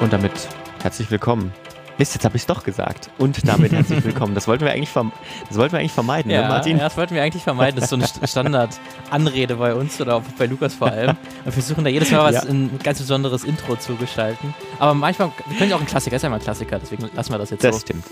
Und damit herzlich willkommen. Mist, jetzt habe ich es doch gesagt. Und damit herzlich willkommen. Das wollten wir eigentlich, verm das wollten wir eigentlich vermeiden, ja, ne, Martin? Ja, das wollten wir eigentlich vermeiden. Das ist so eine Standardanrede bei uns oder auch bei Lukas vor allem. Und wir versuchen da jedes Mal was ja. ein ganz besonderes Intro zu gestalten. Aber manchmal, wir können ja auch ein Klassiker, ist ja mal ein Klassiker, deswegen lassen wir das jetzt das so. Das stimmt.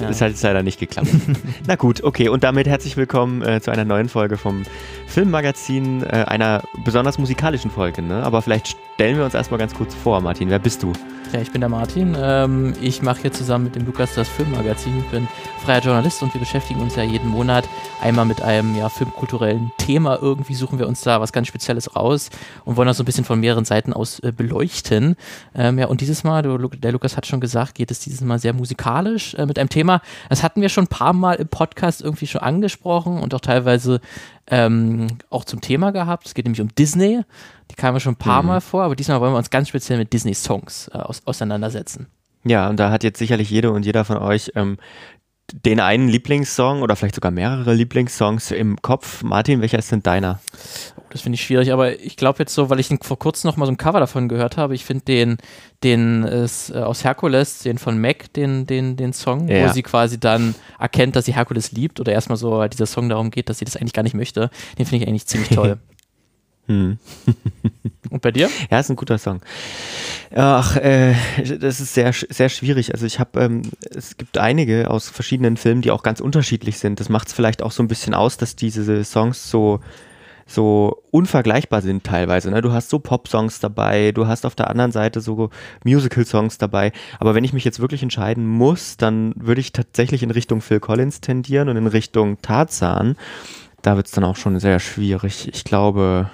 Ja. Das hat jetzt leider nicht geklappt. Na gut, okay. Und damit herzlich willkommen äh, zu einer neuen Folge vom Filmmagazin, äh, einer besonders musikalischen Folge. Ne? Aber vielleicht stellen wir uns erstmal ganz kurz vor, Martin. Wer bist du? Ja, ich bin der Martin. Ähm, ich mache hier zusammen mit dem Lukas das Filmmagazin. Ich bin freier Journalist und wir beschäftigen uns ja jeden Monat einmal mit einem ja, filmkulturellen Thema. Irgendwie suchen wir uns da was ganz Spezielles raus und wollen das so ein bisschen von mehreren Seiten aus äh, beleuchten. Ähm, ja, und dieses Mal, der Lukas hat schon gesagt, geht es dieses Mal sehr musikalisch äh, mit einem Thema. Das hatten wir schon ein paar Mal im Podcast irgendwie schon angesprochen und auch teilweise ähm, auch zum Thema gehabt. Es geht nämlich um Disney. Die kamen schon ein paar mhm. Mal vor, aber diesmal wollen wir uns ganz speziell mit Disney-Songs äh, aus, auseinandersetzen. Ja, und da hat jetzt sicherlich jede und jeder von euch ähm, den einen Lieblingssong oder vielleicht sogar mehrere Lieblingssongs im Kopf. Martin, welcher ist denn deiner? Oh, das finde ich schwierig, aber ich glaube jetzt so, weil ich vor kurzem noch mal so ein Cover davon gehört habe, ich finde den, den ist, äh, aus Herkules, den von Mac, den, den, den Song, ja. wo sie quasi dann erkennt, dass sie Herkules liebt oder erstmal so dieser Song darum geht, dass sie das eigentlich gar nicht möchte, den finde ich eigentlich ziemlich toll. Hm. Und bei dir? Ja, ist ein guter Song. Ach, äh, das ist sehr, sehr schwierig. Also ich habe, ähm, es gibt einige aus verschiedenen Filmen, die auch ganz unterschiedlich sind. Das macht es vielleicht auch so ein bisschen aus, dass diese Songs so so unvergleichbar sind teilweise. Ne? Du hast so Pop-Songs dabei, du hast auf der anderen Seite so Musical-Songs dabei. Aber wenn ich mich jetzt wirklich entscheiden muss, dann würde ich tatsächlich in Richtung Phil Collins tendieren und in Richtung Tarzan. Da wird es dann auch schon sehr schwierig. Ich glaube,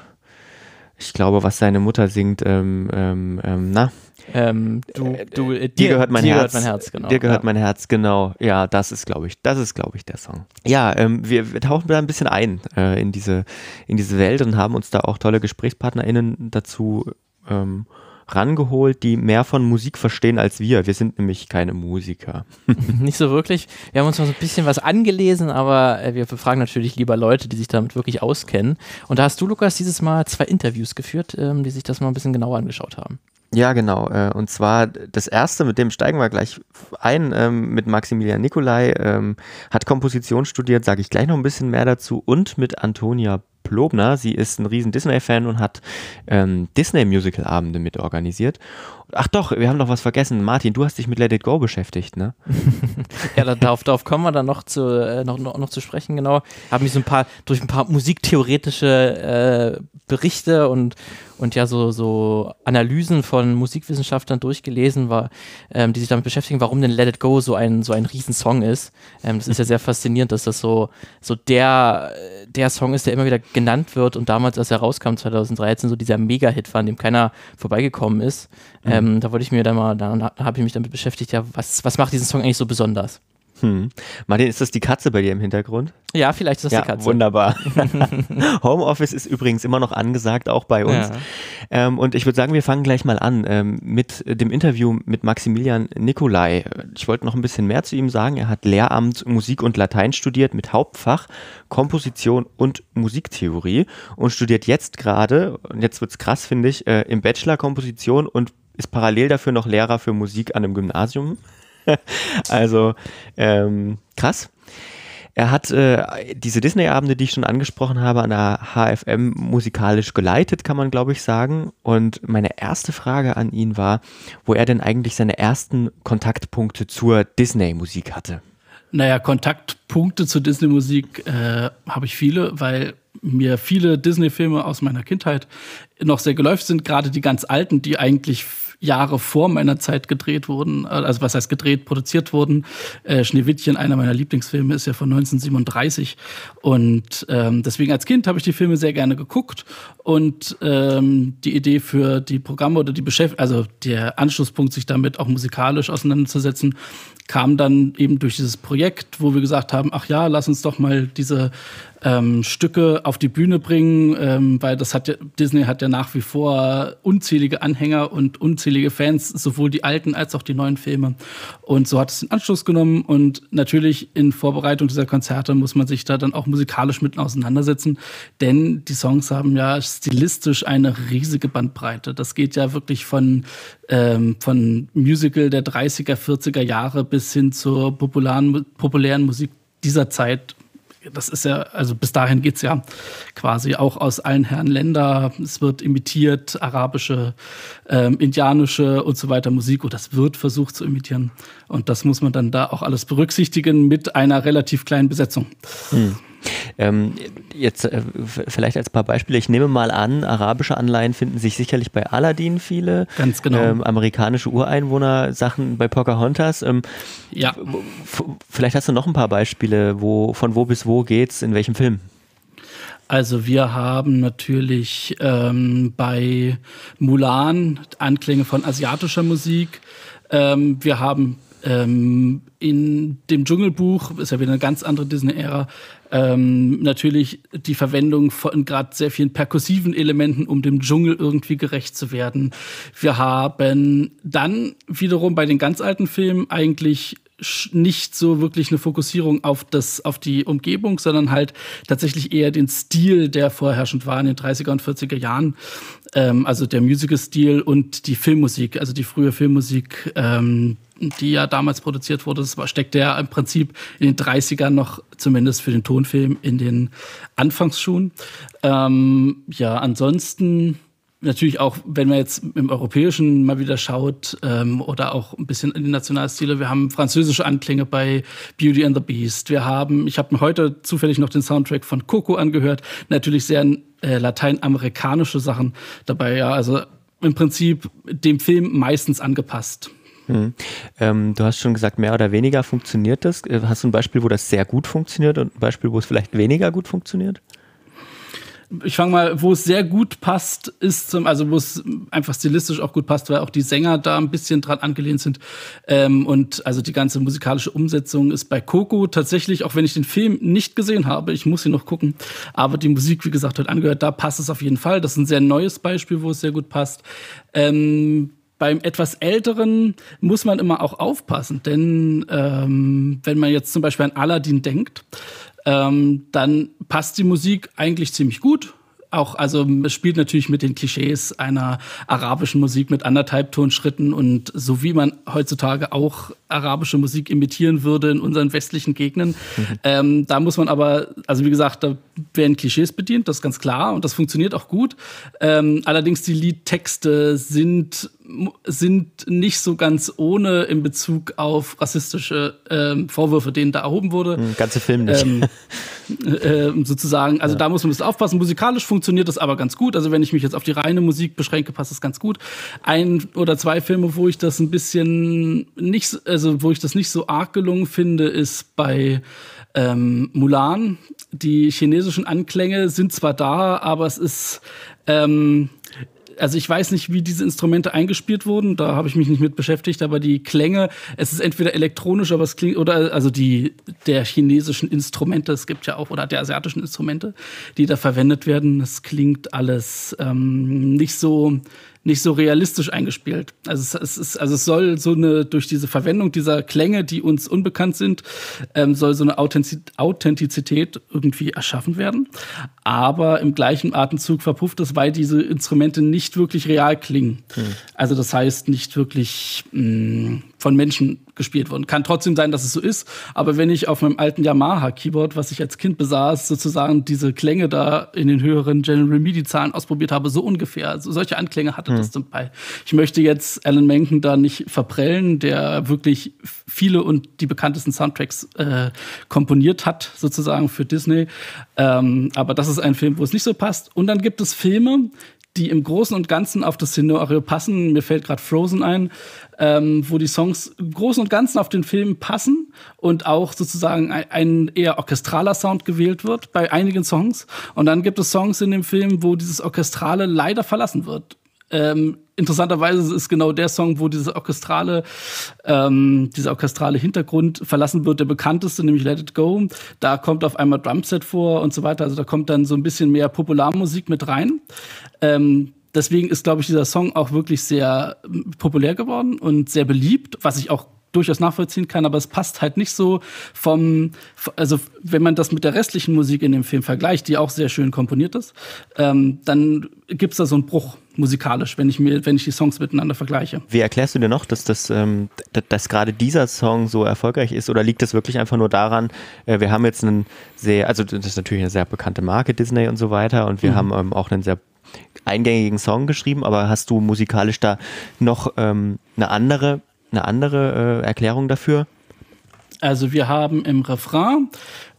ich glaube, was seine Mutter singt, ähm, ähm, ähm, na? Ähm, du, äh, du, äh, dir, dir, gehört mein dir Herz. Gehört mein Herz genau. Dir gehört ja. mein Herz, genau. Ja, das ist, glaube ich, das ist, glaube ich, der Song. Ja, ähm, wir, wir, tauchen da ein bisschen ein äh, in diese in diese Welt und haben uns da auch tolle GesprächspartnerInnen dazu ähm, rangeholt, die mehr von Musik verstehen als wir. Wir sind nämlich keine Musiker. Nicht so wirklich. Wir haben uns mal so ein bisschen was angelesen, aber äh, wir befragen natürlich lieber Leute, die sich damit wirklich auskennen. Und da hast du, Lukas, dieses Mal zwei Interviews geführt, ähm, die sich das mal ein bisschen genauer angeschaut haben. Ja, genau. Äh, und zwar das erste, mit dem steigen wir gleich ein, ähm, mit Maximilian Nikolai, ähm, hat Komposition studiert, sage ich gleich noch ein bisschen mehr dazu, und mit Antonia Plobner. Sie ist ein riesen Disney-Fan und hat ähm, Disney-Musical-Abende mit organisiert. Ach doch, wir haben noch was vergessen. Martin, du hast dich mit Let It Go beschäftigt, ne? ja, darauf, darauf kommen wir dann noch zu, äh, noch, noch, noch zu sprechen, genau. Haben mich so ein paar, durch ein paar musiktheoretische äh, Berichte und, und ja, so, so Analysen von Musikwissenschaftlern durchgelesen, war, ähm, die sich damit beschäftigen, warum denn Let It Go so ein, so ein Riesensong ist. Ähm, das ist ja sehr faszinierend, dass das so, so der, der Song ist, der immer wieder genannt wird und damals, als er rauskam, 2013, so dieser Mega-Hit war, an dem keiner vorbeigekommen ist. Mhm. Ähm, da wollte ich mir dann mal, da habe ich mich damit beschäftigt, ja, was, was macht diesen Song eigentlich so besonders? Hm. Martin, ist das die Katze bei dir im Hintergrund? Ja, vielleicht ist das ja, die Katze. Wunderbar. Homeoffice ist übrigens immer noch angesagt, auch bei uns. Ja. Ähm, und ich würde sagen, wir fangen gleich mal an ähm, mit dem Interview mit Maximilian Nikolai. Ich wollte noch ein bisschen mehr zu ihm sagen. Er hat Lehramt Musik und Latein studiert mit Hauptfach Komposition und Musiktheorie und studiert jetzt gerade, und jetzt wird es krass, finde ich, äh, im Bachelor Komposition und ist parallel dafür noch Lehrer für Musik an einem Gymnasium. also ähm, krass. Er hat äh, diese Disney-Abende, die ich schon angesprochen habe, an der HFM musikalisch geleitet, kann man glaube ich sagen. Und meine erste Frage an ihn war, wo er denn eigentlich seine ersten Kontaktpunkte zur Disney-Musik hatte. Naja, Kontaktpunkte zur Disney-Musik äh, habe ich viele, weil mir viele Disney-Filme aus meiner Kindheit noch sehr geläuft sind, gerade die ganz alten, die eigentlich Jahre vor meiner Zeit gedreht wurden, äh, also was heißt gedreht, produziert wurden. Äh, Schneewittchen, einer meiner Lieblingsfilme, ist ja von 1937 und ähm, deswegen als Kind habe ich die Filme sehr gerne geguckt und ähm, die Idee für die Programme oder die Beschäftigung, also der Anschlusspunkt, sich damit auch musikalisch auseinanderzusetzen, kam dann eben durch dieses Projekt, wo wir gesagt haben, ach ja, lass uns doch mal diese ähm, Stücke auf die Bühne bringen, ähm, weil das hat ja, Disney hat ja nach wie vor unzählige Anhänger und unzählige Fans, sowohl die alten als auch die neuen Filme. Und so hat es den Anschluss genommen und natürlich in Vorbereitung dieser Konzerte muss man sich da dann auch musikalisch mit auseinandersetzen, denn die Songs haben ja stilistisch eine riesige Bandbreite. Das geht ja wirklich von, ähm, von Musical der 30er, 40er Jahre bis hin zur populären, populären Musik dieser Zeit das ist ja, also bis dahin geht es ja quasi auch aus allen Herren Länder. Es wird imitiert, arabische, ähm, indianische und so weiter Musik und das wird versucht zu imitieren. Und das muss man dann da auch alles berücksichtigen mit einer relativ kleinen Besetzung. Hm. Ähm, jetzt äh, vielleicht als paar Beispiele. Ich nehme mal an, arabische Anleihen finden sich sicherlich bei Aladdin viele. Ganz genau. Ähm, amerikanische Ureinwohner Sachen bei Pocahontas. Ähm, ja. Vielleicht hast du noch ein paar Beispiele, wo von wo bis wo geht's, in welchem Film? Also wir haben natürlich ähm, bei Mulan Anklänge von asiatischer Musik. Ähm, wir haben ähm, in dem Dschungelbuch, ist ja wieder eine ganz andere Disney-Ära, ähm, natürlich die Verwendung von gerade sehr vielen perkussiven Elementen, um dem Dschungel irgendwie gerecht zu werden. Wir haben dann wiederum bei den ganz alten Filmen eigentlich nicht so wirklich eine Fokussierung auf das, auf die Umgebung, sondern halt tatsächlich eher den Stil, der vorherrschend war in den 30er und 40er Jahren. Ähm, also der Musical-Stil und die Filmmusik, also die frühe Filmmusik, ähm, die ja damals produziert wurde. Das war, steckte ja im Prinzip in den 30ern noch, zumindest für den Tonfilm, in den Anfangsschuhen. Ähm, ja, ansonsten natürlich auch, wenn man jetzt im Europäischen mal wieder schaut ähm, oder auch ein bisschen in die Nationalstile, wir haben französische Anklänge bei Beauty and the Beast. Wir haben, ich habe mir heute zufällig noch den Soundtrack von Coco angehört, natürlich sehr äh, lateinamerikanische Sachen dabei, ja, also im Prinzip dem Film meistens angepasst. Hm. Ähm, du hast schon gesagt, mehr oder weniger funktioniert das. Äh, hast du ein Beispiel, wo das sehr gut funktioniert und ein Beispiel, wo es vielleicht weniger gut funktioniert? Ich fange mal, wo es sehr gut passt, ist zum, also wo es einfach stilistisch auch gut passt, weil auch die Sänger da ein bisschen dran angelehnt sind. Ähm, und also die ganze musikalische Umsetzung ist bei Coco tatsächlich, auch wenn ich den Film nicht gesehen habe, ich muss ihn noch gucken, aber die Musik, wie gesagt, hat angehört, da passt es auf jeden Fall. Das ist ein sehr neues Beispiel, wo es sehr gut passt. Ähm, beim etwas älteren muss man immer auch aufpassen, denn ähm, wenn man jetzt zum Beispiel an Aladdin denkt, ähm, dann passt die Musik eigentlich ziemlich gut. Auch, also es spielt natürlich mit den Klischees einer arabischen Musik mit anderthalb Tonschritten und so wie man heutzutage auch arabische Musik imitieren würde in unseren westlichen Gegenden. Mhm. Ähm, da muss man aber, also wie gesagt, da werden Klischees bedient, das ist ganz klar und das funktioniert auch gut. Ähm, allerdings die Liedtexte sind sind nicht so ganz ohne in Bezug auf rassistische ähm, Vorwürfe, denen da erhoben wurde. Hm, ganze Film nicht. Ähm, äh, sozusagen, also ja. da muss man ein bisschen aufpassen. Musikalisch funktioniert das aber ganz gut. Also wenn ich mich jetzt auf die reine Musik beschränke, passt das ganz gut. Ein oder zwei Filme, wo ich das ein bisschen nicht, also wo ich das nicht so arg gelungen finde, ist bei ähm, Mulan. Die chinesischen Anklänge sind zwar da, aber es ist ähm, also ich weiß nicht, wie diese Instrumente eingespielt wurden, da habe ich mich nicht mit beschäftigt, aber die Klänge, es ist entweder elektronisch, aber es klingt, oder also die der chinesischen Instrumente, es gibt ja auch, oder der asiatischen Instrumente, die da verwendet werden, es klingt alles ähm, nicht so nicht so realistisch eingespielt. Also es, ist, also es soll so eine, durch diese Verwendung dieser Klänge, die uns unbekannt sind, ähm, soll so eine Authentizität irgendwie erschaffen werden. Aber im gleichen Atemzug verpufft es, weil diese Instrumente nicht wirklich real klingen. Hm. Also das heißt nicht wirklich mh, mm, von Menschen gespielt wurden. Kann trotzdem sein, dass es so ist, aber wenn ich auf meinem alten Yamaha-Keyboard, was ich als Kind besaß, sozusagen diese Klänge da in den höheren General MIDI-Zahlen ausprobiert habe, so ungefähr, also solche Anklänge hatte mhm. das zum Teil. Ich möchte jetzt Alan Menken da nicht verprellen, der wirklich viele und die bekanntesten Soundtracks äh, komponiert hat, sozusagen für Disney. Ähm, aber das ist ein Film, wo es nicht so passt. Und dann gibt es Filme, die im Großen und Ganzen auf das Szenario passen. Mir fällt gerade Frozen ein, ähm, wo die Songs im Großen und Ganzen auf den Film passen und auch sozusagen ein, ein, eher orchestraler Sound gewählt wird bei einigen Songs. Und dann gibt es Songs in dem Film, wo dieses Orchestrale leider verlassen wird. Ähm, interessanterweise ist genau der Song, wo diese orchestrale, ähm, dieser orchestrale Hintergrund verlassen wird, der bekannteste, nämlich Let It Go. Da kommt auf einmal Drumset vor und so weiter. Also da kommt dann so ein bisschen mehr Popularmusik mit rein. Ähm, deswegen ist, glaube ich, dieser Song auch wirklich sehr ähm, populär geworden und sehr beliebt, was ich auch durchaus nachvollziehen kann, aber es passt halt nicht so vom, also wenn man das mit der restlichen Musik in dem Film vergleicht, die auch sehr schön komponiert ist, ähm, dann gibt es da so einen Bruch musikalisch, wenn ich mir, wenn ich die Songs miteinander vergleiche. Wie erklärst du dir noch, dass das, ähm, dass gerade dieser Song so erfolgreich ist oder liegt das wirklich einfach nur daran, äh, wir haben jetzt einen sehr, also das ist natürlich eine sehr bekannte Marke, Disney und so weiter und wir mhm. haben ähm, auch einen sehr eingängigen Song geschrieben, aber hast du musikalisch da noch ähm, eine andere eine andere äh, Erklärung dafür? Also wir haben im Refrain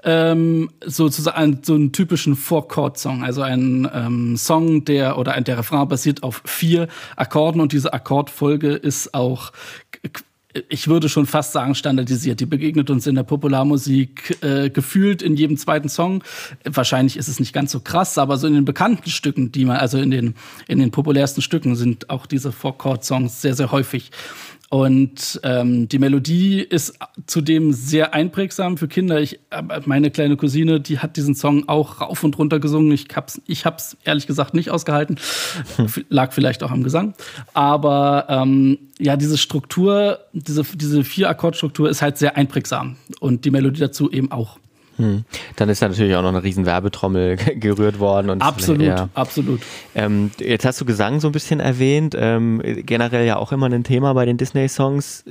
ähm, sozusagen so einen typischen Four-Chord-Song, also ein ähm, Song, der oder ein, der Refrain basiert auf vier Akkorden und diese Akkordfolge ist auch ich würde schon fast sagen, standardisiert. Die begegnet uns in der Popularmusik äh, gefühlt in jedem zweiten Song. Wahrscheinlich ist es nicht ganz so krass, aber so in den bekannten Stücken, die man, also in den, in den populärsten Stücken sind auch diese Four-Chord-Songs sehr, sehr häufig. Und ähm, die Melodie ist zudem sehr einprägsam für Kinder. Ich, meine kleine Cousine, die hat diesen Song auch rauf und runter gesungen. Ich hab's, ich hab's ehrlich gesagt nicht ausgehalten. Hm. Lag vielleicht auch am Gesang. Aber ähm, ja, diese Struktur, diese, diese Vier-Akkord-Struktur ist halt sehr einprägsam. Und die Melodie dazu eben auch. Hm. Dann ist da natürlich auch noch eine riesen Werbetrommel gerührt worden. Und absolut, ja. absolut. Ähm, jetzt hast du Gesang so ein bisschen erwähnt, ähm, generell ja auch immer ein Thema bei den Disney-Songs.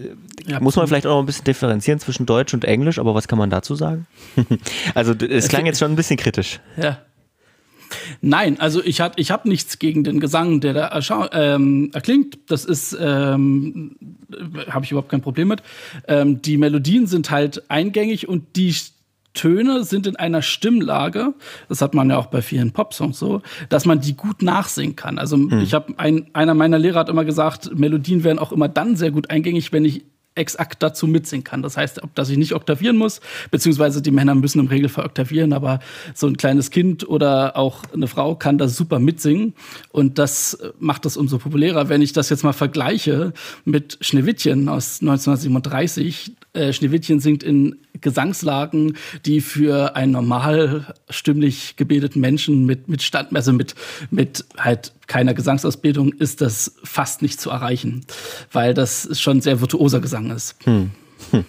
Ja, Muss man vielleicht auch noch ein bisschen differenzieren zwischen Deutsch und Englisch, aber was kann man dazu sagen? also es klang jetzt schon ein bisschen kritisch. Ja. Nein, also ich habe ich hab nichts gegen den Gesang, der da ähm, erklingt. Das ist, ähm, habe ich überhaupt kein Problem mit. Ähm, die Melodien sind halt eingängig und die Töne sind in einer Stimmlage, das hat man ja auch bei vielen Popsongs so, dass man die gut nachsingen kann. Also hm. ich habe ein, einer meiner Lehrer hat immer gesagt, Melodien werden auch immer dann sehr gut eingängig, wenn ich exakt dazu mitsingen kann. Das heißt, ob dass ich nicht oktavieren muss, beziehungsweise die Männer müssen im Regelfall oktavieren, aber so ein kleines Kind oder auch eine Frau kann das super mitsingen und das macht das umso populärer. Wenn ich das jetzt mal vergleiche mit Schneewittchen aus 1937, äh, Schneewittchen singt in Gesangslagen, die für einen normal stimmlich gebildeten Menschen mit, mit Stand, also mit, mit halt keiner Gesangsausbildung ist das fast nicht zu erreichen, weil das schon sehr virtuoser Gesang ist. Hm. Hm.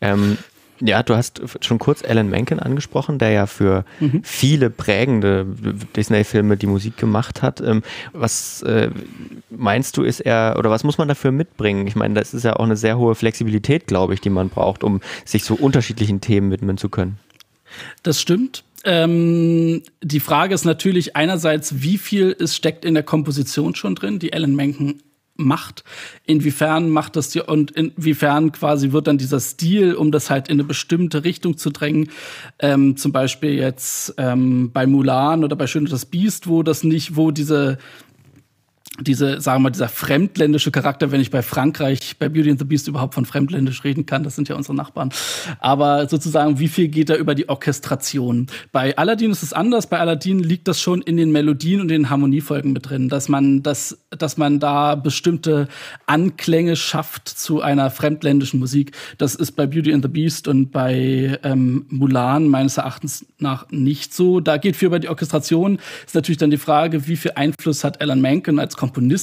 Ähm, ja, du hast schon kurz Alan Menken angesprochen, der ja für mhm. viele prägende Disney-Filme die Musik gemacht hat. Ähm, was äh, meinst du, ist er, oder was muss man dafür mitbringen? Ich meine, das ist ja auch eine sehr hohe Flexibilität, glaube ich, die man braucht, um sich so unterschiedlichen Themen widmen zu können. Das stimmt. Ähm, die Frage ist natürlich einerseits, wie viel ist, steckt in der Komposition schon drin, die Alan Menken macht. Inwiefern macht das die und inwiefern quasi wird dann dieser Stil, um das halt in eine bestimmte Richtung zu drängen, ähm, zum Beispiel jetzt ähm, bei Mulan oder bei Schön das Biest, wo das nicht, wo diese diese, sagen wir mal, dieser fremdländische Charakter, wenn ich bei Frankreich, bei Beauty and the Beast überhaupt von fremdländisch reden kann, das sind ja unsere Nachbarn. Aber sozusagen, wie viel geht da über die Orchestration? Bei Aladdin ist es anders. Bei Aladdin liegt das schon in den Melodien und den Harmoniefolgen mit drin, dass man, das, dass man da bestimmte Anklänge schafft zu einer fremdländischen Musik. Das ist bei Beauty and the Beast und bei ähm, Mulan meines Erachtens nach nicht so. Da geht viel über die Orchestration. Ist natürlich dann die Frage, wie viel Einfluss hat Alan Menken als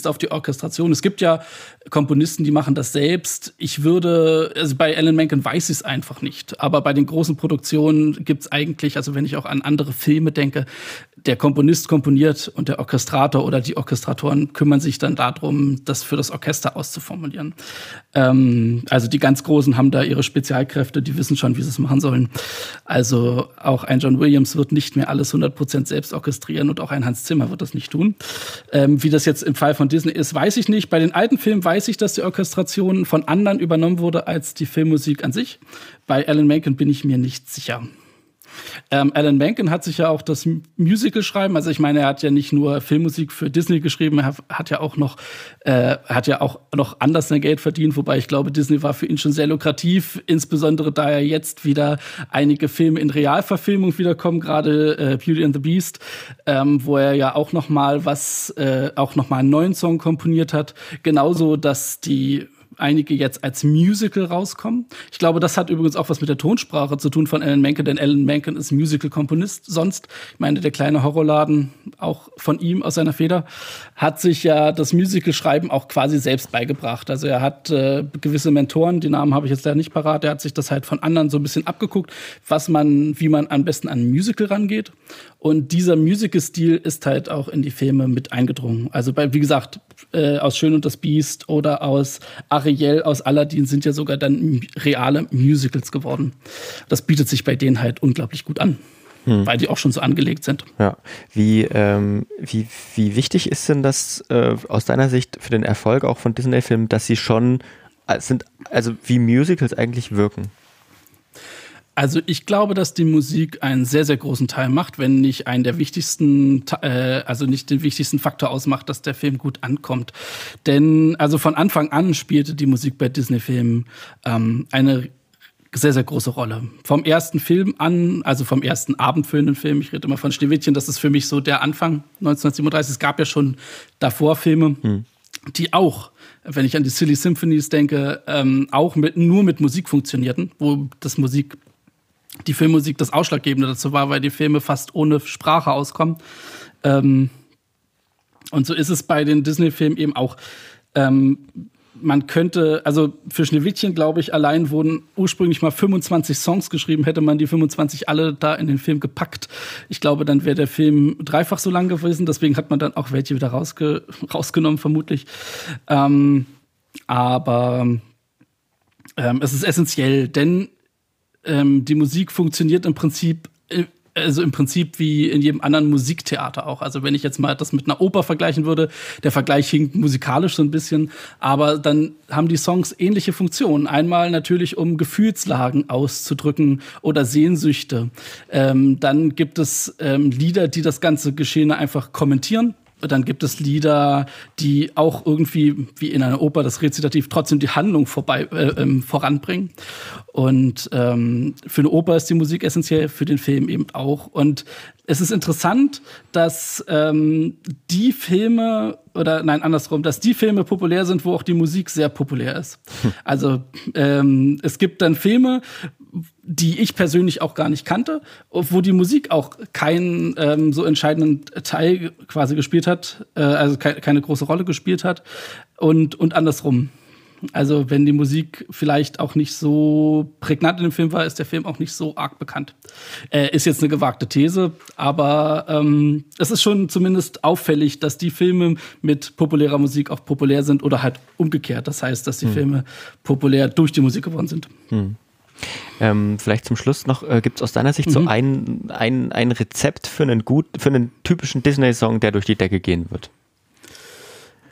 auf die Orchestration. Es gibt ja Komponisten, die machen das selbst. Ich würde, also bei Alan Menken weiß ich es einfach nicht. Aber bei den großen Produktionen gibt es eigentlich, also wenn ich auch an andere Filme denke, der Komponist komponiert und der Orchestrator oder die Orchestratoren kümmern sich dann darum, das für das Orchester auszuformulieren. Ähm, also die ganz Großen haben da ihre Spezialkräfte, die wissen schon, wie sie es machen sollen. Also auch ein John Williams wird nicht mehr alles 100% selbst orchestrieren und auch ein Hans Zimmer wird das nicht tun. Ähm, wie das jetzt im Fall von Disney ist, weiß ich nicht. Bei den alten Filmen weiß ich, dass die Orchestration von anderen übernommen wurde als die Filmmusik an sich. Bei Alan Menken bin ich mir nicht sicher. Ähm, Alan Menken hat sich ja auch das Musical schreiben. Also ich meine, er hat ja nicht nur Filmmusik für Disney geschrieben, er hat ja auch noch, äh, hat ja auch noch anders sein Geld verdient. Wobei ich glaube, Disney war für ihn schon sehr lukrativ, insbesondere da er jetzt wieder einige Filme in Realverfilmung wiederkommen, gerade äh, Beauty and the Beast, ähm, wo er ja auch noch mal was, äh, auch noch mal einen neuen Song komponiert hat. Genauso, dass die einige jetzt als Musical rauskommen. Ich glaube, das hat übrigens auch was mit der Tonsprache zu tun von Alan Menken, denn Alan Menken ist Musical-Komponist sonst. Ich meine, der kleine Horrorladen, auch von ihm aus seiner Feder, hat sich ja das Musical-Schreiben auch quasi selbst beigebracht. Also er hat äh, gewisse Mentoren, die Namen habe ich jetzt leider nicht parat, er hat sich das halt von anderen so ein bisschen abgeguckt, was man, wie man am besten an ein Musical rangeht. Und dieser Musical-Stil ist halt auch in die Filme mit eingedrungen. Also bei, wie gesagt, äh, aus Schön und das Biest oder aus Ariel, aus Aladdin sind ja sogar dann reale Musicals geworden. Das bietet sich bei denen halt unglaublich gut an. Hm. Weil die auch schon so angelegt sind. Ja. Wie, ähm, wie, wie wichtig ist denn das äh, aus deiner Sicht für den Erfolg auch von Disney-Filmen, dass sie schon äh, sind, also wie Musicals eigentlich wirken? Also ich glaube, dass die Musik einen sehr, sehr großen Teil macht, wenn nicht einen der wichtigsten, äh, also nicht den wichtigsten Faktor ausmacht, dass der Film gut ankommt. Denn also von Anfang an spielte die Musik bei Disney-Filmen ähm, eine sehr, sehr große Rolle. Vom ersten Film an, also vom ersten abendfüllenden Film, ich rede immer von Schneewittchen, das ist für mich so der Anfang 1937. Es gab ja schon davor Filme, hm. die auch wenn ich an die Silly Symphonies denke, ähm, auch mit, nur mit Musik funktionierten, wo das Musik die Filmmusik das Ausschlaggebende dazu war, weil die Filme fast ohne Sprache auskommen. Ähm, und so ist es bei den Disney-Filmen eben auch. Ähm, man könnte, also für Schneewittchen, glaube ich, allein wurden ursprünglich mal 25 Songs geschrieben, hätte man die 25 alle da in den Film gepackt. Ich glaube, dann wäre der Film dreifach so lang gewesen, deswegen hat man dann auch welche wieder rausge rausgenommen, vermutlich. Ähm, aber ähm, es ist essentiell, denn ähm, die Musik funktioniert im Prinzip äh, also im Prinzip wie in jedem anderen Musiktheater auch. Also wenn ich jetzt mal das mit einer Oper vergleichen würde, der Vergleich hinkt musikalisch so ein bisschen, aber dann haben die Songs ähnliche Funktionen. Einmal natürlich, um Gefühlslagen auszudrücken oder Sehnsüchte. Ähm, dann gibt es ähm, Lieder, die das ganze Geschehene einfach kommentieren dann gibt es Lieder, die auch irgendwie, wie in einer Oper, das Rezitativ trotzdem die Handlung vorbei, äh, ähm, voranbringen. Und ähm, für eine Oper ist die Musik essentiell, für den Film eben auch. Und es ist interessant, dass ähm, die Filme oder nein andersrum, dass die Filme populär sind, wo auch die Musik sehr populär ist. Hm. Also ähm, es gibt dann Filme, die ich persönlich auch gar nicht kannte, wo die Musik auch keinen ähm, so entscheidenden Teil quasi gespielt hat, äh, also ke keine große Rolle gespielt hat und und andersrum. Also wenn die Musik vielleicht auch nicht so prägnant in dem Film war, ist der Film auch nicht so arg bekannt. Äh, ist jetzt eine gewagte These, aber ähm, es ist schon zumindest auffällig, dass die Filme mit populärer Musik auch populär sind oder halt umgekehrt. Das heißt, dass die hm. Filme populär durch die Musik geworden sind. Hm. Ähm, vielleicht zum Schluss noch, äh, gibt es aus deiner Sicht mhm. so ein, ein, ein Rezept für einen gut, für einen typischen Disney-Song, der durch die Decke gehen wird?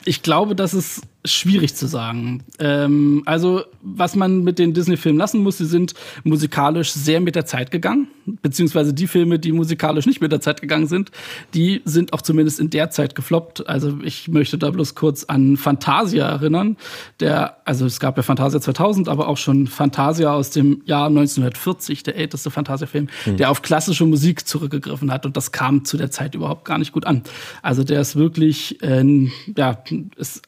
Ich glaube, das ist schwierig zu sagen. Ähm, also, was man mit den Disney-Filmen lassen muss, sie sind musikalisch sehr mit der Zeit gegangen. Beziehungsweise die Filme, die musikalisch nicht mit der Zeit gegangen sind, die sind auch zumindest in der Zeit gefloppt. Also, ich möchte da bloß kurz an Fantasia erinnern. Der, also, es gab ja Fantasia 2000, aber auch schon Fantasia aus dem Jahr 1940, der älteste Fantasia-Film, mhm. der auf klassische Musik zurückgegriffen hat. Und das kam zu der Zeit überhaupt gar nicht gut an. Also, der ist wirklich, äh, ja, ist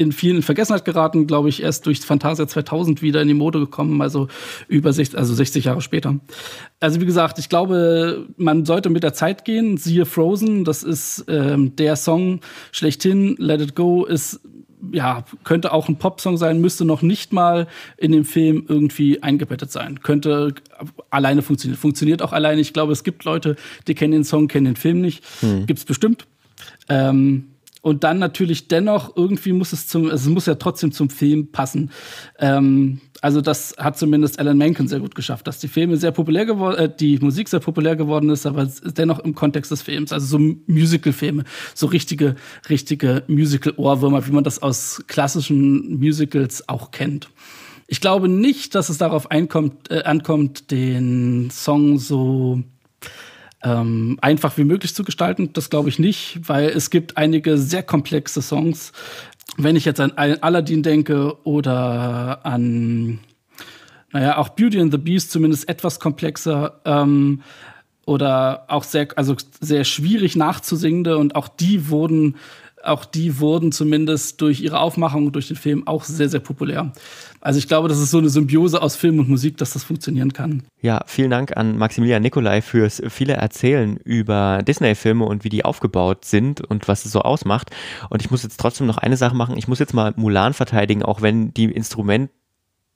in vielen Vergessenheit geraten, glaube ich, erst durch Fantasia 2000 wieder in die Mode gekommen, also über 60, also 60 Jahre später. Also wie gesagt, ich glaube, man sollte mit der Zeit gehen. Siehe Frozen, das ist ähm, der Song schlechthin. Let It Go ist ja, könnte auch ein Popsong sein, müsste noch nicht mal in dem Film irgendwie eingebettet sein. Könnte alleine funktionieren. Funktioniert auch alleine. Ich glaube, es gibt Leute, die kennen den Song, kennen den Film nicht. Hm. Gibt's bestimmt. Ähm, und dann natürlich dennoch irgendwie muss es zum, also es muss ja trotzdem zum Film passen. Ähm, also das hat zumindest Alan Menken sehr gut geschafft, dass die Filme sehr populär geworden, äh, die Musik sehr populär geworden ist, aber dennoch im Kontext des Films, also so Musical-Filme, so richtige, richtige Musical-Ohrwürmer, wie man das aus klassischen Musicals auch kennt. Ich glaube nicht, dass es darauf einkommt, äh, ankommt, den Song so ähm, einfach wie möglich zu gestalten. Das glaube ich nicht, weil es gibt einige sehr komplexe Songs. Wenn ich jetzt an Aladdin denke oder an, naja, auch Beauty and the Beast, zumindest etwas komplexer, ähm, oder auch sehr, also sehr schwierig nachzusingende und auch die wurden auch die wurden zumindest durch ihre Aufmachung durch den Film auch sehr, sehr populär. Also ich glaube, das ist so eine Symbiose aus Film und Musik, dass das funktionieren kann. Ja, vielen Dank an Maximilian Nikolai fürs viele Erzählen über Disney-Filme und wie die aufgebaut sind und was es so ausmacht. Und ich muss jetzt trotzdem noch eine Sache machen. Ich muss jetzt mal Mulan verteidigen, auch wenn die Instrument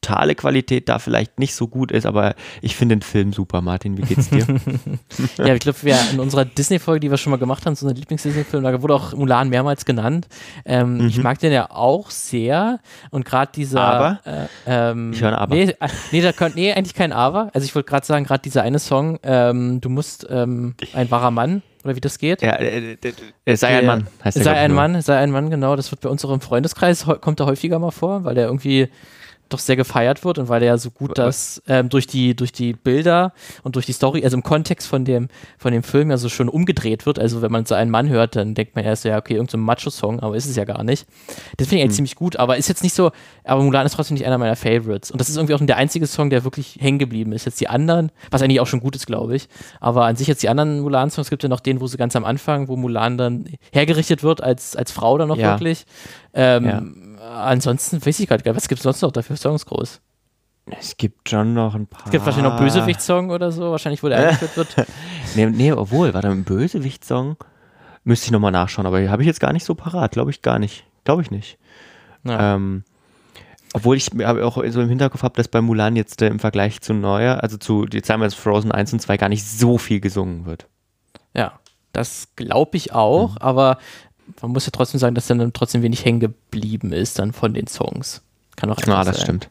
totale Qualität da vielleicht nicht so gut ist, aber ich finde den Film super, Martin. Wie geht's dir? ja, ich glaube, wir in unserer Disney-Folge, die wir schon mal gemacht haben, so ein Lieblings-Disney-Film, da wurde auch Mulan mehrmals genannt. Ähm, mhm. Ich mag den ja auch sehr und gerade dieser. Aber? Äh, ähm, ich höre Aber. Nee, äh, nee, da könnt, nee, eigentlich kein Aber. Also ich wollte gerade sagen, gerade dieser eine Song, ähm, du musst ähm, ein wahrer Mann oder wie das geht. Ja, äh, äh, sei ein Mann. Heißt sei ein Mann, sei ein Mann, genau. Das wird bei unserem Freundeskreis kommt da häufiger mal vor, weil der irgendwie doch sehr gefeiert wird und weil er ja so gut das ähm, durch die durch die Bilder und durch die Story, also im Kontext von dem von dem Film ja so schon umgedreht wird. Also wenn man so einen Mann hört, dann denkt man erst ja okay, irgendein so Macho-Song, aber ist es ja gar nicht. Das finde ich eigentlich mhm. ziemlich gut, aber ist jetzt nicht so. Aber Mulan ist trotzdem nicht einer meiner Favorites und das ist irgendwie auch der einzige Song, der wirklich hängen geblieben ist. Jetzt die anderen, was eigentlich auch schon gut ist, glaube ich. Aber an sich jetzt die anderen Mulan-Songs gibt ja noch den, wo sie ganz am Anfang, wo Mulan dann hergerichtet wird als als Frau dann noch ja. wirklich. Ähm, ja ansonsten weiß ich gerade gar nicht, was gibt es sonst noch dafür Songs groß? Es gibt schon noch ein paar. Es gibt wahrscheinlich noch Bösewicht-Song oder so, wahrscheinlich, wo der eingeführt wird. nee, nee, obwohl, war da ein Bösewicht-Song? Müsste ich nochmal nachschauen, aber habe ich jetzt gar nicht so parat, glaube ich gar nicht. Glaube ich nicht. Ja. Ähm, obwohl ich auch so im Hinterkopf habe, dass bei Mulan jetzt äh, im Vergleich zu Neuer, also zu, jetzt haben wir jetzt Frozen 1 und 2, gar nicht so viel gesungen wird. Ja, das glaube ich auch, mhm. aber man muss ja trotzdem sagen, dass dann trotzdem wenig hängen geblieben ist dann von den Songs. Kann auch Ja, das sein. stimmt.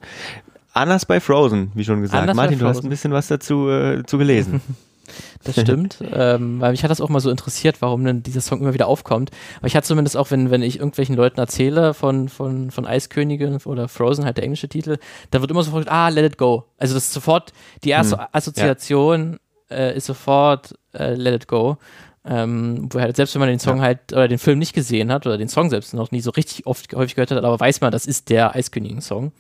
Anders bei Frozen, wie schon gesagt. Anders Martin, du hast ein bisschen was dazu äh, zu gelesen. Das stimmt, ähm, weil mich hat das auch mal so interessiert, warum denn dieser Song immer wieder aufkommt. Aber ich hatte zumindest auch, wenn, wenn ich irgendwelchen Leuten erzähle von, von, von Eiskönigin oder Frozen, halt der englische Titel, da wird immer sofort, ah, let it go. Also das ist sofort, die erste hm, Assoziation ja. äh, ist sofort äh, let it go. Ähm, wo halt, selbst wenn man den Song ja. halt oder den Film nicht gesehen hat oder den Song selbst noch nie so richtig oft häufig gehört hat, aber weiß man, das ist der Eiskönigin-Song.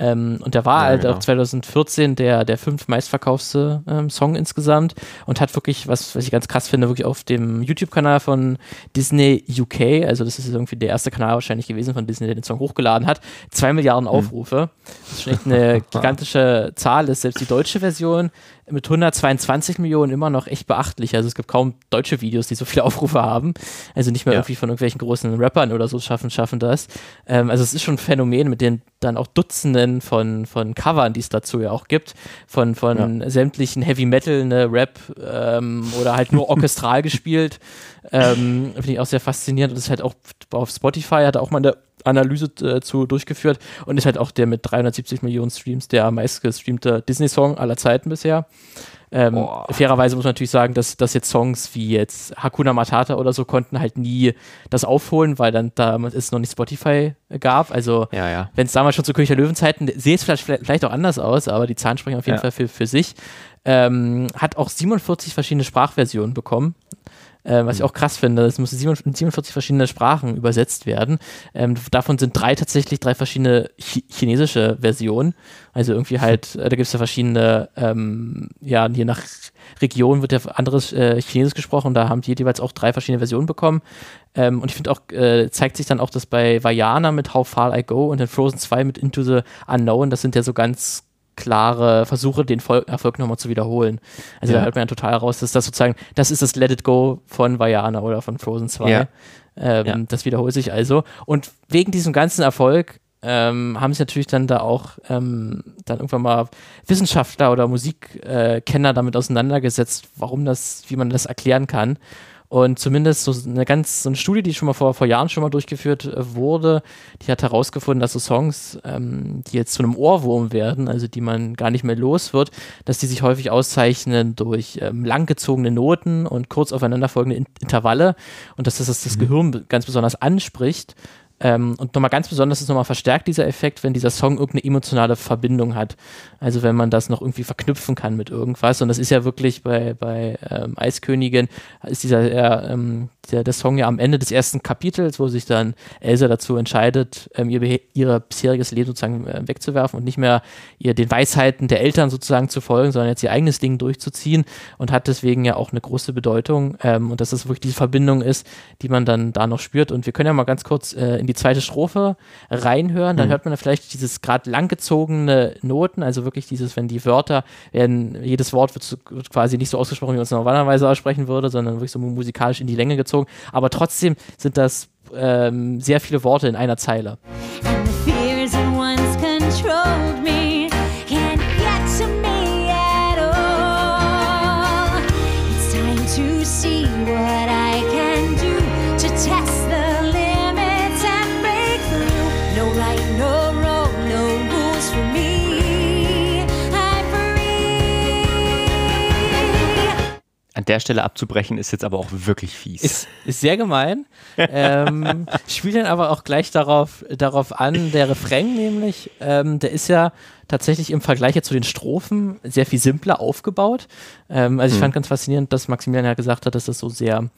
Ähm, und der war ja, halt genau. auch 2014 der, der fünf meistverkaufste ähm, Song insgesamt und hat wirklich, was, was ich ganz krass finde, wirklich auf dem YouTube-Kanal von Disney UK, also das ist irgendwie der erste Kanal wahrscheinlich gewesen von Disney, der den Song hochgeladen hat, zwei Milliarden hm. Aufrufe. Hm. Das ist schon echt eine gigantische Zahl, ist selbst die deutsche Version mit 122 Millionen immer noch echt beachtlich. Also es gibt kaum deutsche Videos, die so viele Aufrufe haben. Also nicht mehr ja. irgendwie von irgendwelchen großen Rappern oder so schaffen, schaffen das. Ähm, also es ist schon ein Phänomen, mit dem dann auch Dutzenden von, von Covern, die es dazu ja auch gibt, von, von ja. sämtlichen Heavy Metal, ne, Rap ähm, oder halt nur orchestral gespielt. Ähm, Finde ich auch sehr faszinierend. Und das ist halt auch auf Spotify, hat auch mal eine Analyse äh, zu durchgeführt und ist halt auch der mit 370 Millionen Streams der meistgestreamte Disney-Song aller Zeiten bisher. Ähm, fairerweise muss man natürlich sagen, dass, dass jetzt Songs wie jetzt Hakuna Matata oder so konnten halt nie das aufholen, weil dann da es noch nicht Spotify gab. Also ja, ja. wenn es damals schon zu König der Löwenzeiten, sehe es vielleicht, vielleicht auch anders aus, aber die Zahlen sprechen auf jeden ja. Fall für, für sich. Ähm, hat auch 47 verschiedene Sprachversionen bekommen. Äh, was ich auch krass finde, es musste 47 verschiedene Sprachen übersetzt werden. Ähm, davon sind drei tatsächlich drei verschiedene Ch chinesische Versionen. Also irgendwie halt, äh, da gibt es ja verschiedene, ähm, ja, je nach Region wird ja anderes äh, Chinesisch gesprochen. Da haben die jeweils auch drei verschiedene Versionen bekommen. Ähm, und ich finde auch, äh, zeigt sich dann auch, dass bei Vajana mit How Far I Go und in Frozen 2 mit Into the Unknown, das sind ja so ganz klare Versuche, den Vol Erfolg nochmal zu wiederholen. Also ja. da hört man ja total raus, dass das sozusagen, das ist das Let It Go von Vajana oder von Frozen 2. Ja. Ähm, ja. Das wiederholt sich also. Und wegen diesem ganzen Erfolg ähm, haben sich natürlich dann da auch ähm, dann irgendwann mal Wissenschaftler oder Musikkenner äh, damit auseinandergesetzt, warum das, wie man das erklären kann. Und zumindest so eine ganz, so eine Studie, die schon mal vor, vor Jahren schon mal durchgeführt äh, wurde, die hat herausgefunden, dass so Songs, ähm, die jetzt zu einem Ohrwurm werden, also die man gar nicht mehr los wird, dass die sich häufig auszeichnen durch ähm, langgezogene Noten und kurz aufeinanderfolgende In Intervalle und dass das das, das mhm. Gehirn ganz besonders anspricht Ähm, und nochmal ganz besonders ist nochmal verstärkt dieser Effekt, wenn dieser Song irgendeine emotionale Verbindung hat. Also wenn man das noch irgendwie verknüpfen kann mit irgendwas. Und das ist ja wirklich bei, bei ähm, Eiskönigin, ist dieser, ja, ähm, der, der Song ja am Ende des ersten Kapitels, wo sich dann Elsa dazu entscheidet, ähm, ihr, ihr bisheriges Leben sozusagen äh, wegzuwerfen und nicht mehr ihr den Weisheiten der Eltern sozusagen zu folgen, sondern jetzt ihr eigenes Ding durchzuziehen und hat deswegen ja auch eine große Bedeutung. Ähm, und dass das wirklich diese Verbindung ist, die man dann da noch spürt. Und wir können ja mal ganz kurz äh, in die zweite Strophe reinhören, dann mhm. hört man da vielleicht dieses gerade langgezogene Noten, also wirklich dieses, wenn die Wörter werden, jedes Wort wird, so, wird quasi nicht so ausgesprochen, wie man es normalerweise aussprechen würde, sondern wirklich so musikalisch in die Länge gezogen. Aber trotzdem sind das ähm, sehr viele Worte in einer Zeile. An der Stelle abzubrechen ist jetzt aber auch wirklich fies. Ist, ist sehr gemein. ähm, spielt dann aber auch gleich darauf, darauf an, der Refrain nämlich, ähm, der ist ja tatsächlich im Vergleich jetzt zu den Strophen sehr viel simpler aufgebaut. Ähm, also ich hm. fand ganz faszinierend, dass Maximilian ja gesagt hat, dass das so sehr